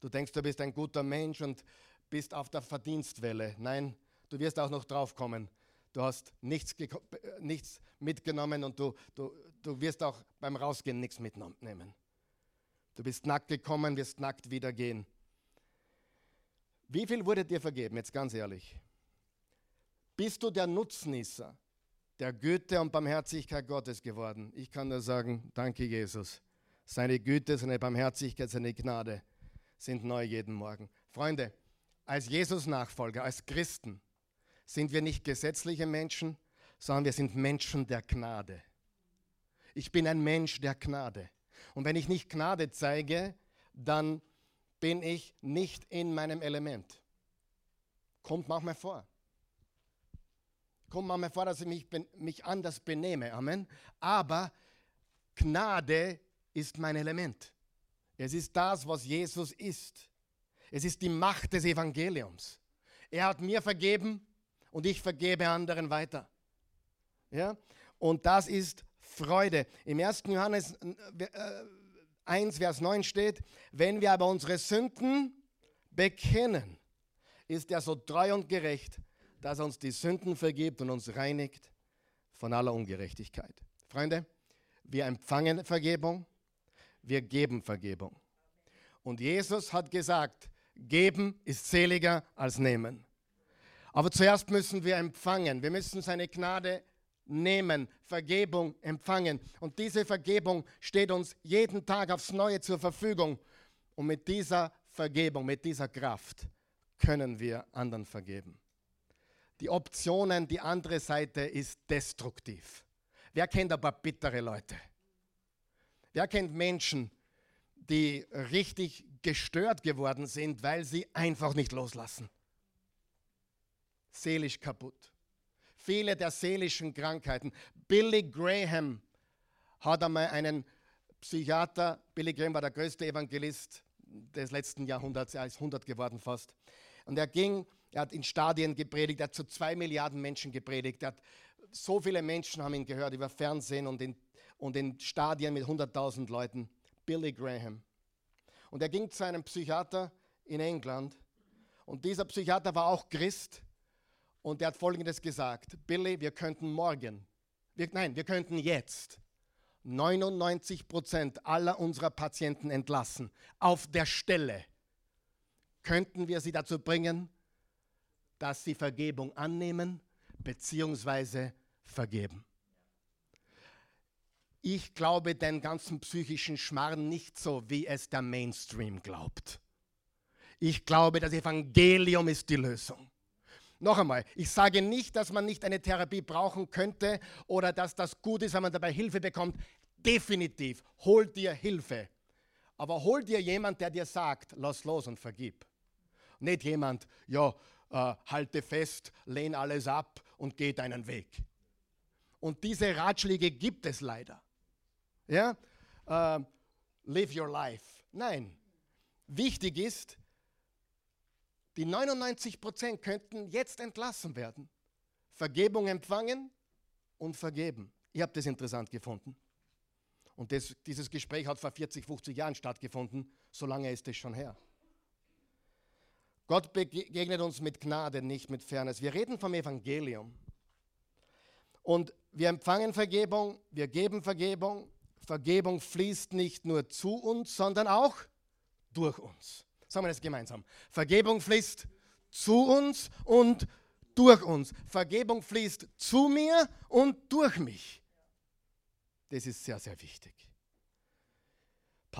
Du denkst, du bist ein guter Mensch und bist auf der Verdienstwelle. Nein, du wirst auch noch draufkommen. Du hast nichts, nichts mitgenommen und du, du, du wirst auch beim Rausgehen nichts mitnehmen. Du bist nackt gekommen, wirst nackt wieder gehen. Wie viel wurde dir vergeben, jetzt ganz ehrlich? Bist du der Nutznießer der Güte und Barmherzigkeit Gottes geworden? Ich kann nur sagen, danke Jesus. Seine Güte, seine Barmherzigkeit, seine Gnade sind neu jeden Morgen. Freunde, als Jesus-Nachfolger, als Christen sind wir nicht gesetzliche Menschen, sondern wir sind Menschen der Gnade. Ich bin ein Mensch der Gnade. Und wenn ich nicht Gnade zeige, dann bin ich nicht in meinem Element. Kommt manchmal vor. Kommt manchmal vor, dass ich mich, mich anders benehme. Amen. Aber Gnade ist mein Element. Es ist das, was Jesus ist. Es ist die Macht des Evangeliums. Er hat mir vergeben und ich vergebe anderen weiter. Ja? Und das ist Freude. Im 1. Johannes äh, 1, Vers 9 steht, wenn wir aber unsere Sünden bekennen, ist er so treu und gerecht, dass er uns die Sünden vergibt und uns reinigt von aller Ungerechtigkeit. Freunde, wir empfangen Vergebung, wir geben Vergebung. Und Jesus hat gesagt, geben ist seliger als nehmen. Aber zuerst müssen wir empfangen. Wir müssen seine Gnade nehmen, Vergebung empfangen. Und diese Vergebung steht uns jeden Tag aufs Neue zur Verfügung. Und mit dieser Vergebung, mit dieser Kraft können wir anderen vergeben. Die Optionen, die andere Seite ist destruktiv. Wer kennt aber bittere Leute? Wer kennt Menschen, die richtig gestört geworden sind, weil sie einfach nicht loslassen? Seelisch kaputt viele der seelischen Krankheiten. Billy Graham hat einmal einen Psychiater, Billy Graham war der größte Evangelist des letzten Jahrhunderts, er ist 100 geworden fast. Und er ging, er hat in Stadien gepredigt, er hat zu zwei Milliarden Menschen gepredigt, er hat, so viele Menschen haben ihn gehört über Fernsehen und in, und in Stadien mit 100.000 Leuten. Billy Graham. Und er ging zu einem Psychiater in England und dieser Psychiater war auch Christ und er hat Folgendes gesagt, Billy, wir könnten morgen, wir, nein, wir könnten jetzt 99 Prozent aller unserer Patienten entlassen. Auf der Stelle könnten wir sie dazu bringen, dass sie Vergebung annehmen bzw. vergeben. Ich glaube den ganzen psychischen Schmarrn nicht so, wie es der Mainstream glaubt. Ich glaube, das Evangelium ist die Lösung. Noch einmal, ich sage nicht, dass man nicht eine Therapie brauchen könnte oder dass das gut ist, wenn man dabei Hilfe bekommt. Definitiv, hol dir Hilfe. Aber hol dir jemand, der dir sagt, lass los und vergib. Nicht jemand, ja, äh, halte fest, lehn alles ab und geh deinen Weg. Und diese Ratschläge gibt es leider. Ja? Uh, live your life. Nein. Wichtig ist, die 99 Prozent könnten jetzt entlassen werden. Vergebung empfangen und vergeben. Ich habe das interessant gefunden. Und das, dieses Gespräch hat vor 40, 50 Jahren stattgefunden. So lange ist es schon her. Gott begegnet uns mit Gnade, nicht mit Fairness. Wir reden vom Evangelium. Und wir empfangen Vergebung, wir geben Vergebung. Vergebung fließt nicht nur zu uns, sondern auch durch uns. Sagen wir das gemeinsam. Vergebung fließt zu uns und durch uns. Vergebung fließt zu mir und durch mich. Das ist sehr, sehr wichtig.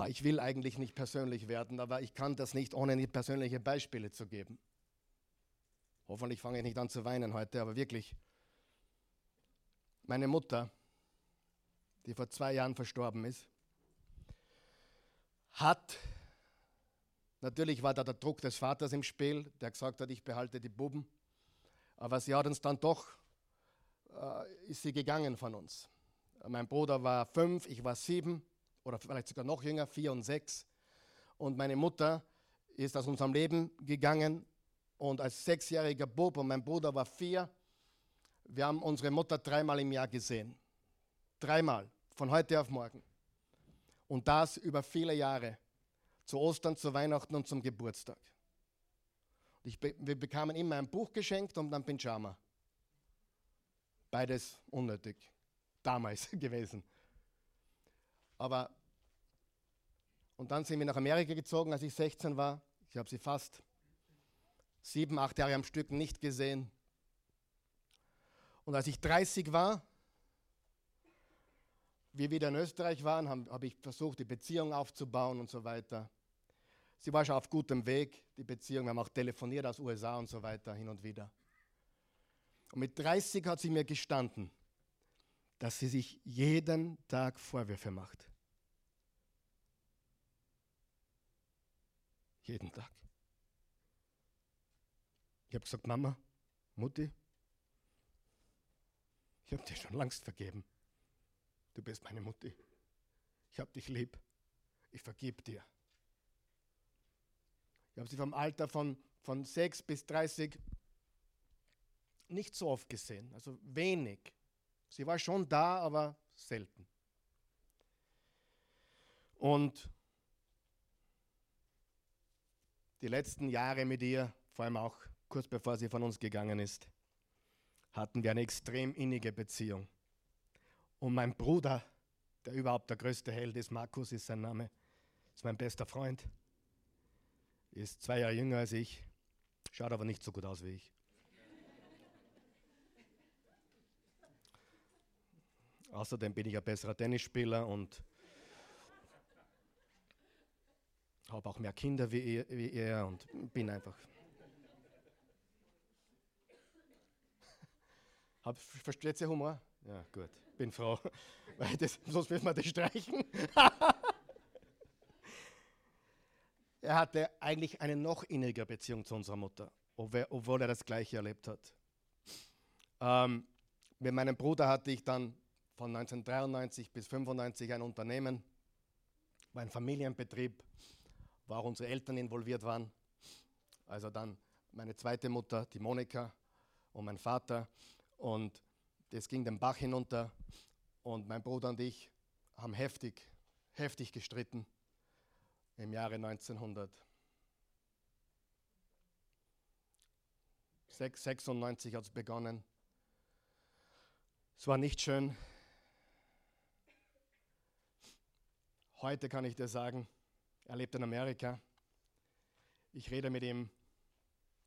Ich will eigentlich nicht persönlich werden, aber ich kann das nicht, ohne nicht persönliche Beispiele zu geben. Hoffentlich fange ich nicht an zu weinen heute, aber wirklich. Meine Mutter, die vor zwei Jahren verstorben ist, hat Natürlich war da der Druck des Vaters im Spiel, der gesagt hat, ich behalte die Buben. Aber sie hat uns dann doch, äh, ist sie gegangen von uns. Mein Bruder war fünf, ich war sieben oder vielleicht sogar noch jünger, vier und sechs. Und meine Mutter ist aus unserem Leben gegangen. Und als sechsjähriger Bub und mein Bruder war vier, wir haben unsere Mutter dreimal im Jahr gesehen. Dreimal, von heute auf morgen. Und das über viele Jahre. Zu Ostern, zu Weihnachten und zum Geburtstag. Ich, wir bekamen immer ein Buch geschenkt und ein Pyjama. Beides unnötig. Damals gewesen. Aber, und dann sind wir nach Amerika gezogen, als ich 16 war. Ich habe sie fast sieben, acht Jahre am Stück nicht gesehen. Und als ich 30 war, wir wieder in Österreich waren, habe hab ich versucht, die Beziehung aufzubauen und so weiter. Sie war schon auf gutem Weg, die Beziehung. Wir haben auch telefoniert aus USA und so weiter, hin und wieder. Und mit 30 hat sie mir gestanden, dass sie sich jeden Tag Vorwürfe macht. Jeden Tag. Ich habe gesagt, Mama, Mutti, ich habe dir schon längst vergeben. Du bist meine Mutti. Ich habe dich lieb. Ich vergib dir. Ich habe sie vom Alter von, von 6 bis 30 nicht so oft gesehen, also wenig. Sie war schon da, aber selten. Und die letzten Jahre mit ihr, vor allem auch kurz bevor sie von uns gegangen ist, hatten wir eine extrem innige Beziehung. Und mein Bruder, der überhaupt der größte Held ist, Markus ist sein Name, ist mein bester Freund, ist zwei Jahre jünger als ich, schaut aber nicht so gut aus wie ich. Außerdem bin ich ein besserer Tennisspieler und habe auch mehr Kinder wie er, wie er und bin einfach. Hab, versteht ihr Humor? Ja, gut bin froh, weil das, sonst müssen wir das streichen. er hatte eigentlich eine noch innigere Beziehung zu unserer Mutter, obwohl er das Gleiche erlebt hat. Ähm, mit meinem Bruder hatte ich dann von 1993 bis 1995 ein Unternehmen, war ein Familienbetrieb, wo auch unsere Eltern involviert waren. Also dann meine zweite Mutter, die Monika, und mein Vater. Und das ging den Bach hinunter. Und mein Bruder und ich haben heftig, heftig gestritten im Jahre 1996 hat es begonnen. Es war nicht schön. Heute kann ich dir sagen, er lebt in Amerika. Ich rede mit ihm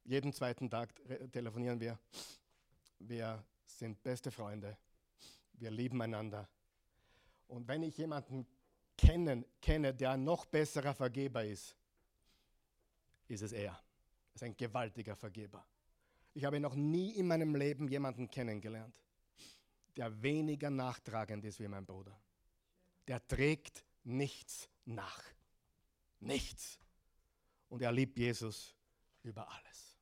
jeden zweiten Tag, telefonieren wir. Wir sind beste Freunde. Wir lieben einander. Und wenn ich jemanden kennen, kenne, der ein noch besserer Vergeber ist, ist es er. Er ist ein gewaltiger Vergeber. Ich habe noch nie in meinem Leben jemanden kennengelernt, der weniger nachtragend ist wie mein Bruder. Der trägt nichts nach. Nichts. Und er liebt Jesus über alles.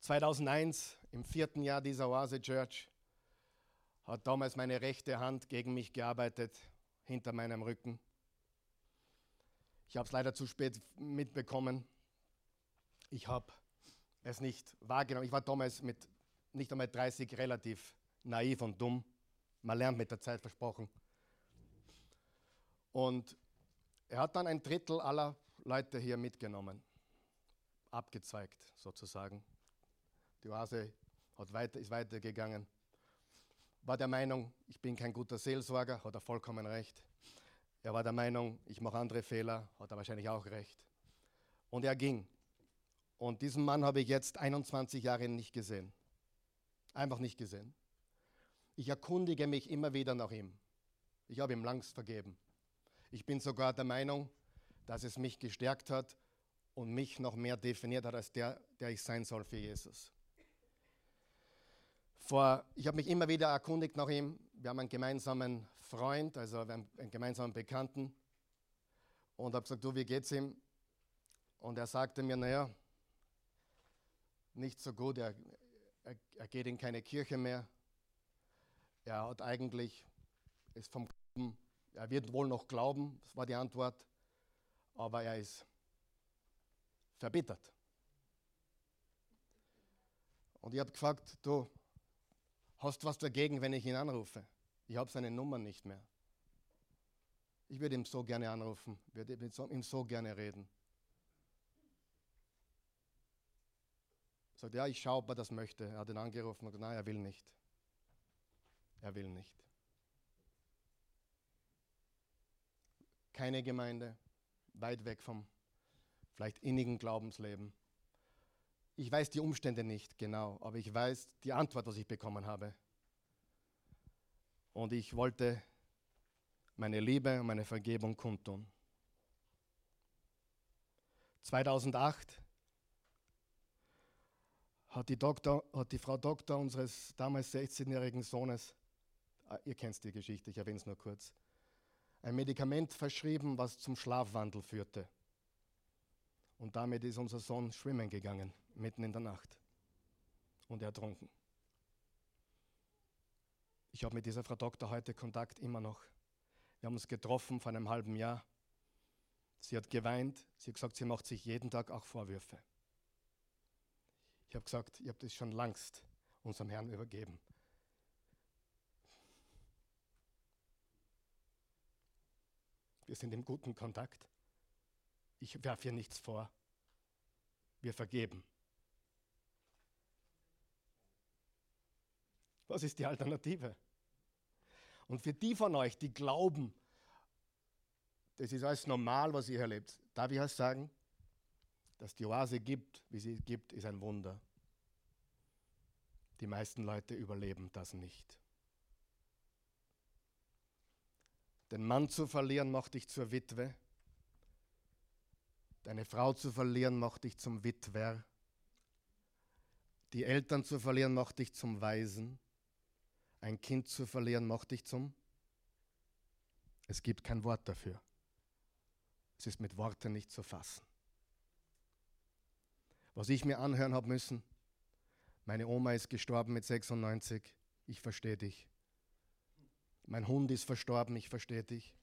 2001, im vierten Jahr dieser Oase Church, hat damals meine rechte Hand gegen mich gearbeitet, hinter meinem Rücken. Ich habe es leider zu spät mitbekommen. Ich habe es nicht wahrgenommen. Ich war damals mit nicht einmal 30 relativ naiv und dumm. Man lernt mit der Zeit versprochen. Und er hat dann ein Drittel aller Leute hier mitgenommen, abgezweigt sozusagen. Die Oase hat weiter, ist weitergegangen. War der Meinung, ich bin kein guter Seelsorger, hat er vollkommen recht. Er war der Meinung, ich mache andere Fehler, hat er wahrscheinlich auch recht. Und er ging. Und diesen Mann habe ich jetzt 21 Jahre nicht gesehen. Einfach nicht gesehen. Ich erkundige mich immer wieder nach ihm. Ich habe ihm langst vergeben. Ich bin sogar der Meinung, dass es mich gestärkt hat und mich noch mehr definiert hat als der, der ich sein soll für Jesus. Vor, ich habe mich immer wieder erkundigt nach ihm. Wir haben einen gemeinsamen Freund, also einen, einen gemeinsamen Bekannten. Und habe gesagt, du, wie geht's ihm? Und er sagte mir, naja, nicht so gut. Er, er, er, geht in keine Kirche mehr. Er hat eigentlich, ist vom Glauben, er wird wohl noch glauben, das war die Antwort, aber er ist verbittert. Und ich habe gefragt, du, Hast du was dagegen, wenn ich ihn anrufe? Ich habe seine Nummer nicht mehr. Ich würde ihm so gerne anrufen, würde mit ihm so gerne reden. Sagt, ja, ich schaue, ob er das möchte. Er hat ihn angerufen und gesagt, nein, er will nicht. Er will nicht. Keine Gemeinde, weit weg vom vielleicht innigen Glaubensleben. Ich weiß die Umstände nicht genau, aber ich weiß die Antwort, was ich bekommen habe. Und ich wollte meine Liebe und meine Vergebung kundtun. 2008 hat die, Doktor, hat die Frau Doktor unseres damals 16-jährigen Sohnes, ah, ihr kennt die Geschichte, ich erwähne es nur kurz, ein Medikament verschrieben, was zum Schlafwandel führte. Und damit ist unser Sohn schwimmen gegangen, mitten in der Nacht. Und ertrunken. Ich habe mit dieser Frau Doktor heute Kontakt immer noch. Wir haben uns getroffen vor einem halben Jahr. Sie hat geweint. Sie hat gesagt, sie macht sich jeden Tag auch Vorwürfe. Ich habe gesagt, ich habe das schon langst unserem Herrn übergeben. Wir sind im guten Kontakt. Ich werfe ihr nichts vor. Wir vergeben. Was ist die Alternative? Und für die von euch, die glauben, das ist alles normal, was ihr erlebt, darf ich euch sagen, dass die Oase gibt, wie sie gibt, ist ein Wunder. Die meisten Leute überleben das nicht. Den Mann zu verlieren macht dich zur Witwe. Deine Frau zu verlieren macht dich zum Witwer. Die Eltern zu verlieren macht dich zum Waisen. Ein Kind zu verlieren macht dich zum. Es gibt kein Wort dafür. Es ist mit Worten nicht zu fassen. Was ich mir anhören habe müssen, meine Oma ist gestorben mit 96, ich verstehe dich. Mein Hund ist verstorben, ich verstehe dich.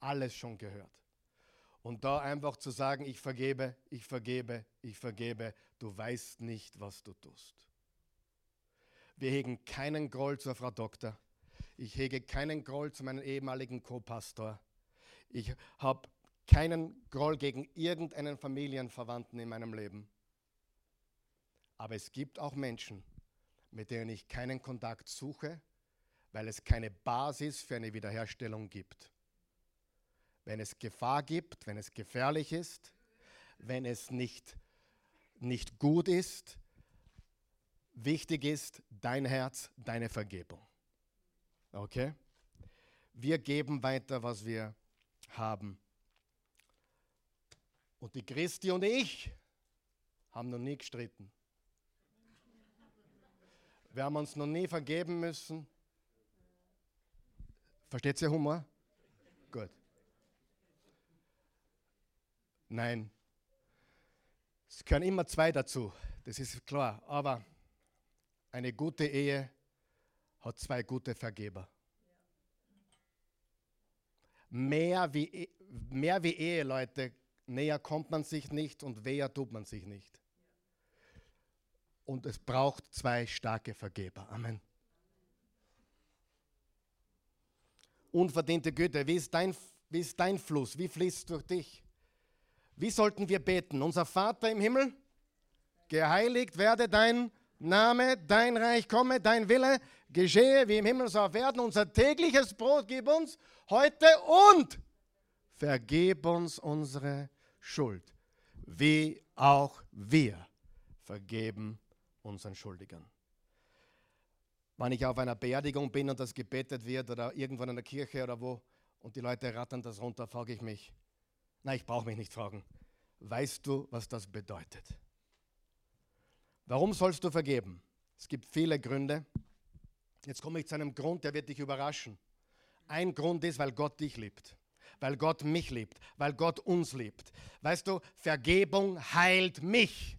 Alles schon gehört. Und da einfach zu sagen, ich vergebe, ich vergebe, ich vergebe, du weißt nicht, was du tust. Wir hegen keinen Groll zur Frau Doktor. Ich hege keinen Groll zu meinem ehemaligen Co-Pastor. Ich habe keinen Groll gegen irgendeinen Familienverwandten in meinem Leben. Aber es gibt auch Menschen, mit denen ich keinen Kontakt suche, weil es keine Basis für eine Wiederherstellung gibt. Wenn es Gefahr gibt, wenn es gefährlich ist, wenn es nicht, nicht gut ist, wichtig ist dein Herz, deine Vergebung. Okay? Wir geben weiter, was wir haben. Und die Christi und ich haben noch nie gestritten. Wir haben uns noch nie vergeben müssen. Versteht ihr Humor? Gut. Nein. Es gehören immer zwei dazu, das ist klar. Aber eine gute Ehe hat zwei gute Vergeber. Mehr wie, e, mehr wie Eheleute, näher kommt man sich nicht und weher tut man sich nicht. Und es braucht zwei starke Vergeber. Amen. Unverdiente Güte, wie ist dein, wie ist dein Fluss? Wie fließt durch dich? Wie sollten wir beten? Unser Vater im Himmel, geheiligt werde dein Name, dein Reich komme, dein Wille geschehe wie im Himmel so auf Erden. Unser tägliches Brot gib uns heute und vergib uns unsere Schuld, wie auch wir vergeben unseren Schuldigern. Wenn ich auf einer Beerdigung bin und das gebetet wird oder irgendwann in der Kirche oder wo und die Leute rattern das runter, frage ich mich, nein, ich brauche mich nicht fragen, weißt du, was das bedeutet? Warum sollst du vergeben? Es gibt viele Gründe. Jetzt komme ich zu einem Grund, der wird dich überraschen. Ein Grund ist, weil Gott dich liebt, weil Gott mich liebt, weil Gott uns liebt. Weißt du, Vergebung heilt mich.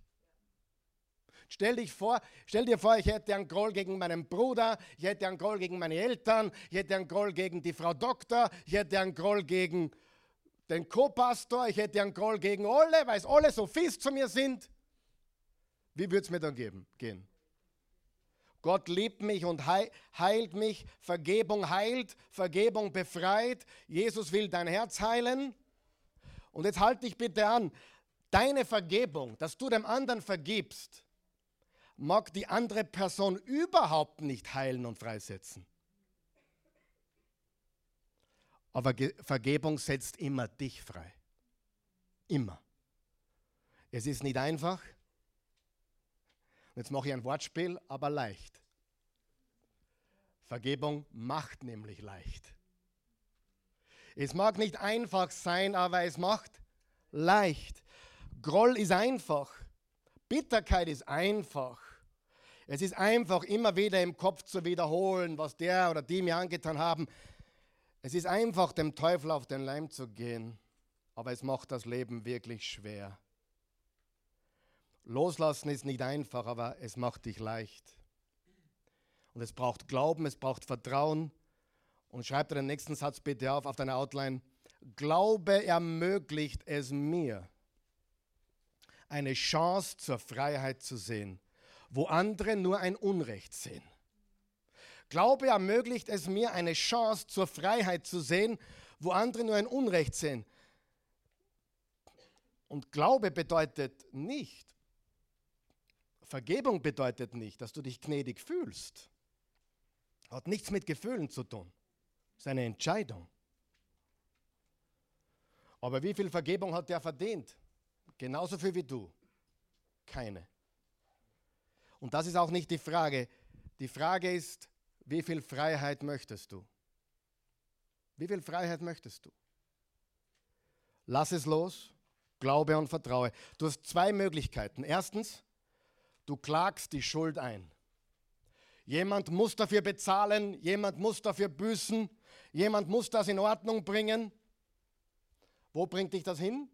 Stell, dich vor, stell dir vor, ich hätte einen Groll gegen meinen Bruder, ich hätte einen Groll gegen meine Eltern, ich hätte einen Groll gegen die Frau Doktor, ich hätte einen Groll gegen den Co-Pastor, ich hätte einen Groll gegen alle, weil es alle so fies zu mir sind. Wie würde es mir dann geben, gehen? Gott liebt mich und heilt mich. Vergebung heilt, Vergebung befreit. Jesus will dein Herz heilen. Und jetzt halte dich bitte an. Deine Vergebung, dass du dem anderen vergibst, mag die andere Person überhaupt nicht heilen und freisetzen. Aber Vergebung setzt immer dich frei. Immer. Es ist nicht einfach, Jetzt mache ich ein Wortspiel, aber leicht. Vergebung macht nämlich leicht. Es mag nicht einfach sein, aber es macht leicht. Groll ist einfach. Bitterkeit ist einfach. Es ist einfach, immer wieder im Kopf zu wiederholen, was der oder die mir angetan haben. Es ist einfach, dem Teufel auf den Leim zu gehen, aber es macht das Leben wirklich schwer. Loslassen ist nicht einfach, aber es macht dich leicht. Und es braucht Glauben, es braucht Vertrauen. Und schreib dir den nächsten Satz bitte auf, auf deiner Outline. Glaube ermöglicht es mir, eine Chance zur Freiheit zu sehen, wo andere nur ein Unrecht sehen. Glaube ermöglicht es mir, eine Chance zur Freiheit zu sehen, wo andere nur ein Unrecht sehen. Und Glaube bedeutet nicht, Vergebung bedeutet nicht, dass du dich gnädig fühlst. Hat nichts mit Gefühlen zu tun. Ist eine Entscheidung. Aber wie viel Vergebung hat der verdient? Genauso viel wie du. Keine. Und das ist auch nicht die Frage. Die Frage ist, wie viel Freiheit möchtest du? Wie viel Freiheit möchtest du? Lass es los, glaube und vertraue. Du hast zwei Möglichkeiten. Erstens, Du klagst die Schuld ein. Jemand muss dafür bezahlen, jemand muss dafür büßen, jemand muss das in Ordnung bringen. Wo bringt dich das hin?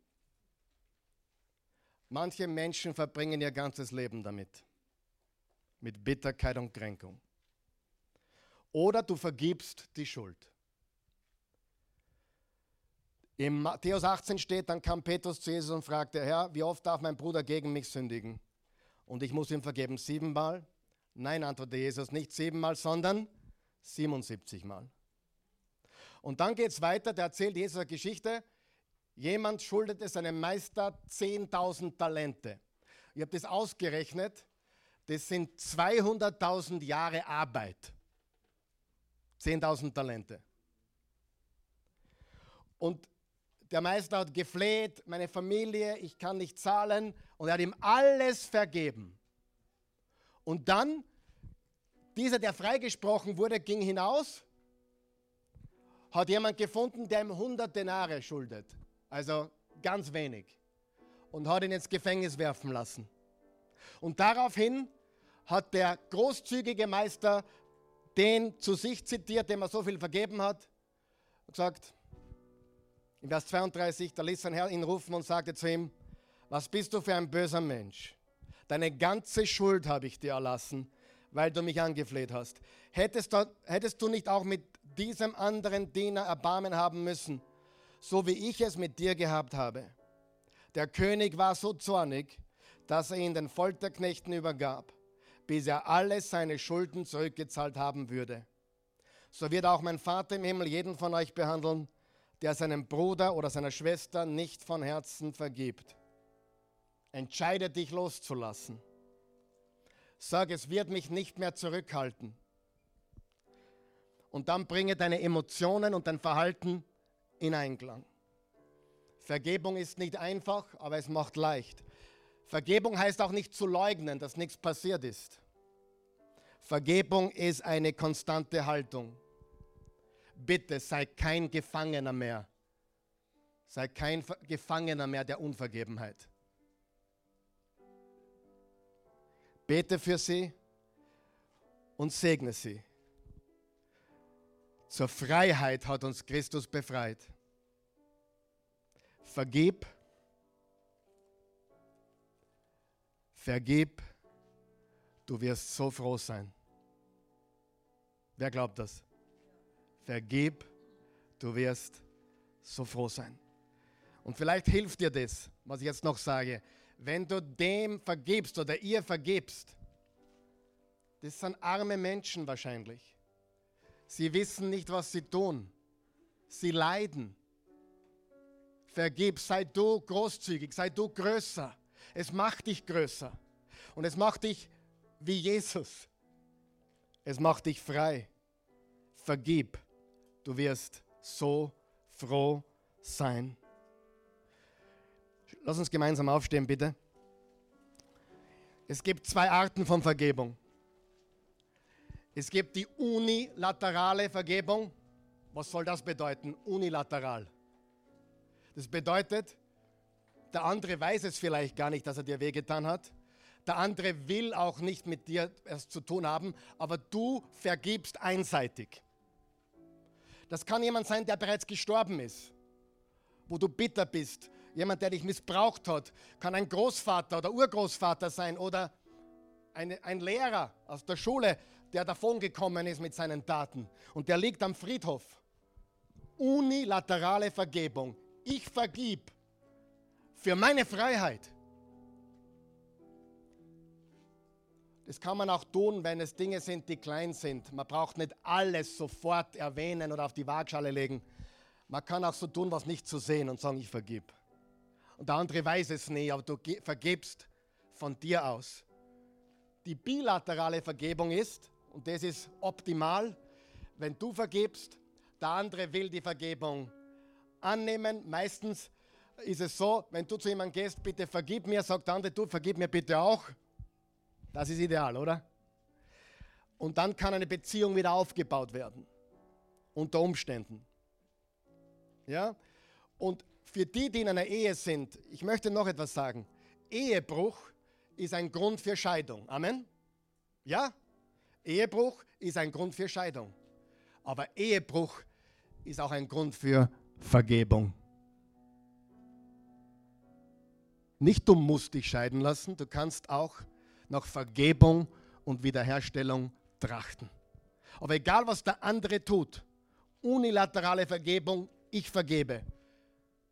Manche Menschen verbringen ihr ganzes Leben damit, mit Bitterkeit und Kränkung. Oder du vergibst die Schuld. Im Matthäus 18 steht, dann kam Petrus zu Jesus und fragte, Herr, wie oft darf mein Bruder gegen mich sündigen? Und ich muss ihm vergeben, siebenmal? Nein, antwortete Jesus, nicht siebenmal, sondern 77 Mal. Und dann geht es weiter, da erzählt Jesus eine Geschichte. Jemand schuldete seinem Meister 10.000 Talente. Ich habe das ausgerechnet, das sind 200.000 Jahre Arbeit. 10.000 Talente. Und der Meister hat gefleht, meine Familie, ich kann nicht zahlen. Und er hat ihm alles vergeben. Und dann, dieser, der freigesprochen wurde, ging hinaus, hat jemand gefunden, der ihm 100 Denare schuldet. Also ganz wenig. Und hat ihn ins Gefängnis werfen lassen. Und daraufhin hat der großzügige Meister den zu sich zitiert, dem er so viel vergeben hat, und gesagt, in Vers 32, da ließ sein Herr ihn rufen und sagte zu ihm, was bist du für ein böser Mensch? Deine ganze Schuld habe ich dir erlassen, weil du mich angefleht hast. Hättest du, hättest du nicht auch mit diesem anderen Diener Erbarmen haben müssen, so wie ich es mit dir gehabt habe? Der König war so zornig, dass er ihn den Folterknechten übergab bis er alle seine Schulden zurückgezahlt haben würde. So wird auch mein Vater im Himmel jeden von euch behandeln, der seinem Bruder oder seiner Schwester nicht von Herzen vergibt. Entscheide dich loszulassen. Sag, es wird mich nicht mehr zurückhalten. Und dann bringe deine Emotionen und dein Verhalten in Einklang. Vergebung ist nicht einfach, aber es macht leicht. Vergebung heißt auch nicht zu leugnen, dass nichts passiert ist. Vergebung ist eine konstante Haltung. Bitte sei kein Gefangener mehr. Sei kein Gefangener mehr der Unvergebenheit. Bete für sie und segne sie. Zur Freiheit hat uns Christus befreit. Vergib Vergib, du wirst so froh sein. Wer glaubt das? Vergib, du wirst so froh sein. Und vielleicht hilft dir das, was ich jetzt noch sage. Wenn du dem vergibst oder ihr vergibst, das sind arme Menschen wahrscheinlich. Sie wissen nicht, was sie tun. Sie leiden. Vergib, sei du großzügig, sei du größer. Es macht dich größer. Und es macht dich wie Jesus. Es macht dich frei. Vergib. Du wirst so froh sein. Lass uns gemeinsam aufstehen, bitte. Es gibt zwei Arten von Vergebung. Es gibt die unilaterale Vergebung. Was soll das bedeuten? Unilateral. Das bedeutet, der andere weiß es vielleicht gar nicht, dass er dir wehgetan hat. Der andere will auch nicht mit dir es zu tun haben, aber du vergibst einseitig. Das kann jemand sein, der bereits gestorben ist, wo du bitter bist. Jemand, der dich missbraucht hat, kann ein Großvater oder Urgroßvater sein oder eine, ein Lehrer aus der Schule, der davongekommen ist mit seinen Taten und der liegt am Friedhof. Unilaterale Vergebung. Ich vergib für meine Freiheit. Das kann man auch tun, wenn es Dinge sind, die klein sind. Man braucht nicht alles sofort erwähnen oder auf die Waagschale legen. Man kann auch so tun, was nicht zu sehen und sagen, ich vergib. Und der andere weiß es nicht, aber du vergibst von dir aus. Die bilaterale Vergebung ist, und das ist optimal, wenn du vergibst, der andere will die Vergebung annehmen. Meistens ist es so, wenn du zu jemandem gehst, bitte vergib mir, sagt der andere, du vergib mir bitte auch. Das ist ideal, oder? Und dann kann eine Beziehung wieder aufgebaut werden. Unter Umständen. Ja? Und für die, die in einer Ehe sind, ich möchte noch etwas sagen. Ehebruch ist ein Grund für Scheidung. Amen? Ja? Ehebruch ist ein Grund für Scheidung. Aber Ehebruch ist auch ein Grund für Vergebung. Nicht du musst dich scheiden lassen, du kannst auch nach Vergebung und Wiederherstellung trachten. Aber egal, was der andere tut, unilaterale Vergebung, ich vergebe.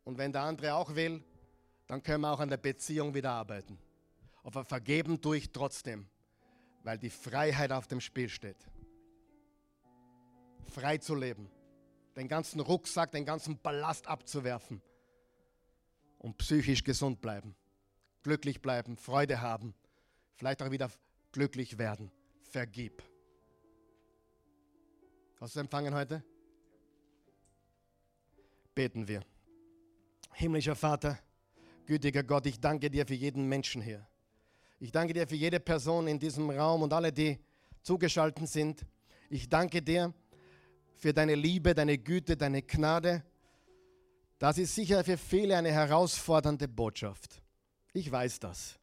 Und wenn der andere auch will, dann können wir auch an der Beziehung wieder arbeiten. Aber vergeben tue ich trotzdem, weil die Freiheit auf dem Spiel steht. Frei zu leben, den ganzen Rucksack, den ganzen Ballast abzuwerfen und psychisch gesund bleiben, glücklich bleiben, Freude haben, vielleicht auch wieder glücklich werden. Vergib. Hast du empfangen heute? Beten wir. Himmlischer Vater, gütiger Gott, ich danke dir für jeden Menschen hier. Ich danke dir für jede Person in diesem Raum und alle, die zugeschaltet sind. Ich danke dir für deine Liebe, deine Güte, deine Gnade. Das ist sicher für viele eine herausfordernde Botschaft. Ich weiß das.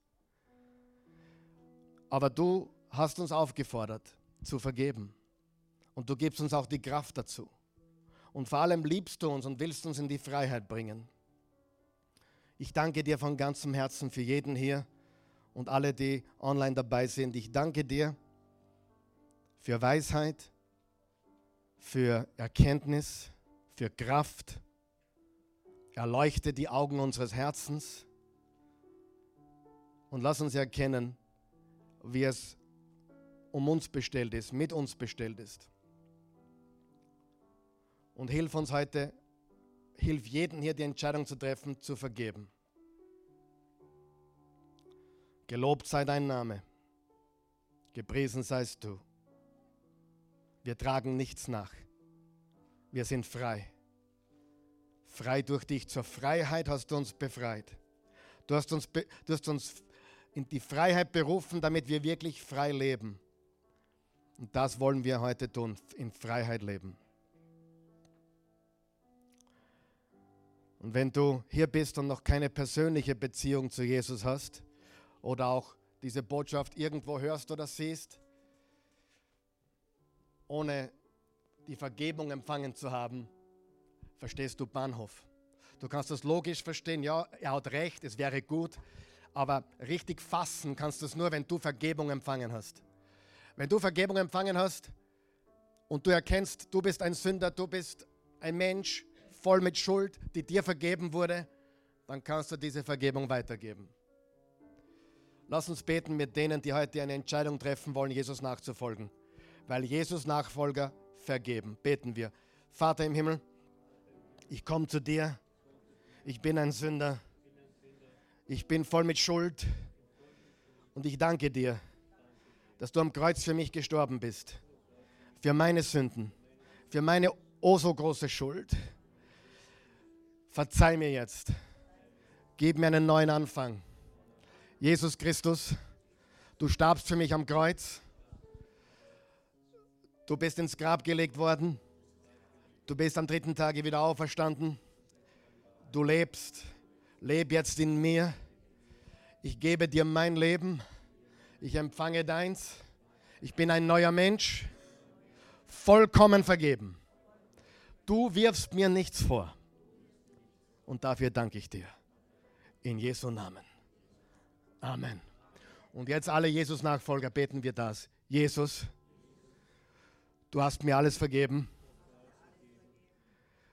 Aber du hast uns aufgefordert zu vergeben. Und du gibst uns auch die Kraft dazu. Und vor allem liebst du uns und willst uns in die Freiheit bringen. Ich danke dir von ganzem Herzen für jeden hier und alle, die online dabei sind. Ich danke dir für Weisheit, für Erkenntnis, für Kraft. Erleuchte die Augen unseres Herzens und lass uns erkennen, wie es um uns bestellt ist, mit uns bestellt ist. Und hilf uns heute, hilf jedem hier die Entscheidung zu treffen, zu vergeben. Gelobt sei dein Name, gepriesen seist du. Wir tragen nichts nach. Wir sind frei. Frei durch dich. Zur Freiheit hast du uns befreit. Du hast uns, du hast uns in die Freiheit berufen, damit wir wirklich frei leben. Und das wollen wir heute tun, in Freiheit leben. Und wenn du hier bist und noch keine persönliche Beziehung zu Jesus hast oder auch diese Botschaft irgendwo hörst oder siehst, ohne die Vergebung empfangen zu haben, verstehst du Bahnhof. Du kannst das logisch verstehen, ja, er hat recht, es wäre gut, aber richtig fassen kannst du es nur, wenn du Vergebung empfangen hast. Wenn du Vergebung empfangen hast und du erkennst, du bist ein Sünder, du bist ein Mensch voll mit Schuld, die dir vergeben wurde, dann kannst du diese Vergebung weitergeben. Lass uns beten mit denen, die heute eine Entscheidung treffen wollen, Jesus nachzufolgen. Weil Jesus Nachfolger vergeben. Beten wir. Vater im Himmel, ich komme zu dir. Ich bin ein Sünder. Ich bin voll mit Schuld. Und ich danke dir, dass du am Kreuz für mich gestorben bist. Für meine Sünden. Für meine oh so große Schuld. Verzeih mir jetzt. Gib mir einen neuen Anfang. Jesus Christus, du starbst für mich am Kreuz. Du bist ins Grab gelegt worden. Du bist am dritten Tage wieder auferstanden. Du lebst. Leb jetzt in mir. Ich gebe dir mein Leben. Ich empfange deins. Ich bin ein neuer Mensch. Vollkommen vergeben. Du wirfst mir nichts vor. Und dafür danke ich dir. In Jesu Namen. Amen. Und jetzt alle Jesus-Nachfolger beten wir das. Jesus, du hast mir alles vergeben.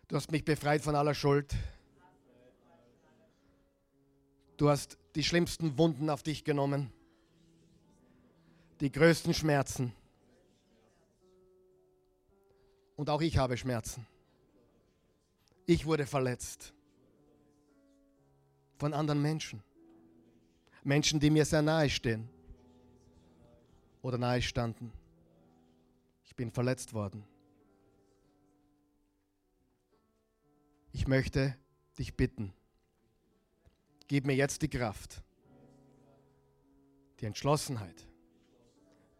Du hast mich befreit von aller Schuld. Du hast die schlimmsten Wunden auf dich genommen, die größten Schmerzen. Und auch ich habe Schmerzen. Ich wurde verletzt von anderen Menschen. Menschen, die mir sehr nahe stehen oder nahe standen. Ich bin verletzt worden. Ich möchte dich bitten, gib mir jetzt die Kraft, die Entschlossenheit,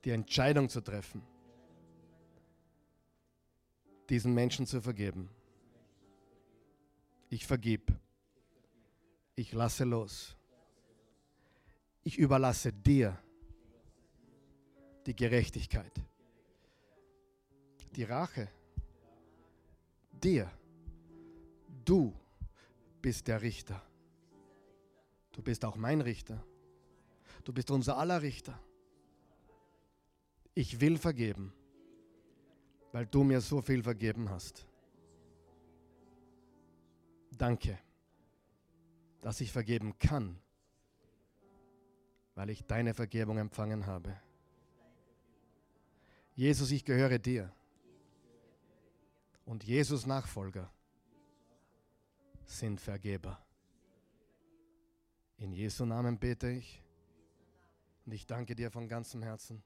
die Entscheidung zu treffen, diesen Menschen zu vergeben. Ich vergib. Ich lasse los. Ich überlasse dir die Gerechtigkeit, die Rache, dir. Du bist der Richter. Du bist auch mein Richter. Du bist unser aller Richter. Ich will vergeben. weil du mir so viel vergeben hast. Danke, dass ich vergeben kann, weil ich deine Vergebung empfangen habe. Jesus, ich gehöre dir. Und Jesus Nachfolger sind Vergeber. In Jesu Namen bete ich. Und ich danke dir von ganzem Herzen,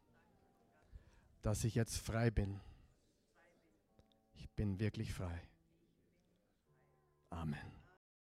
dass ich jetzt frei bin. Ich bin wirklich frei. Amen.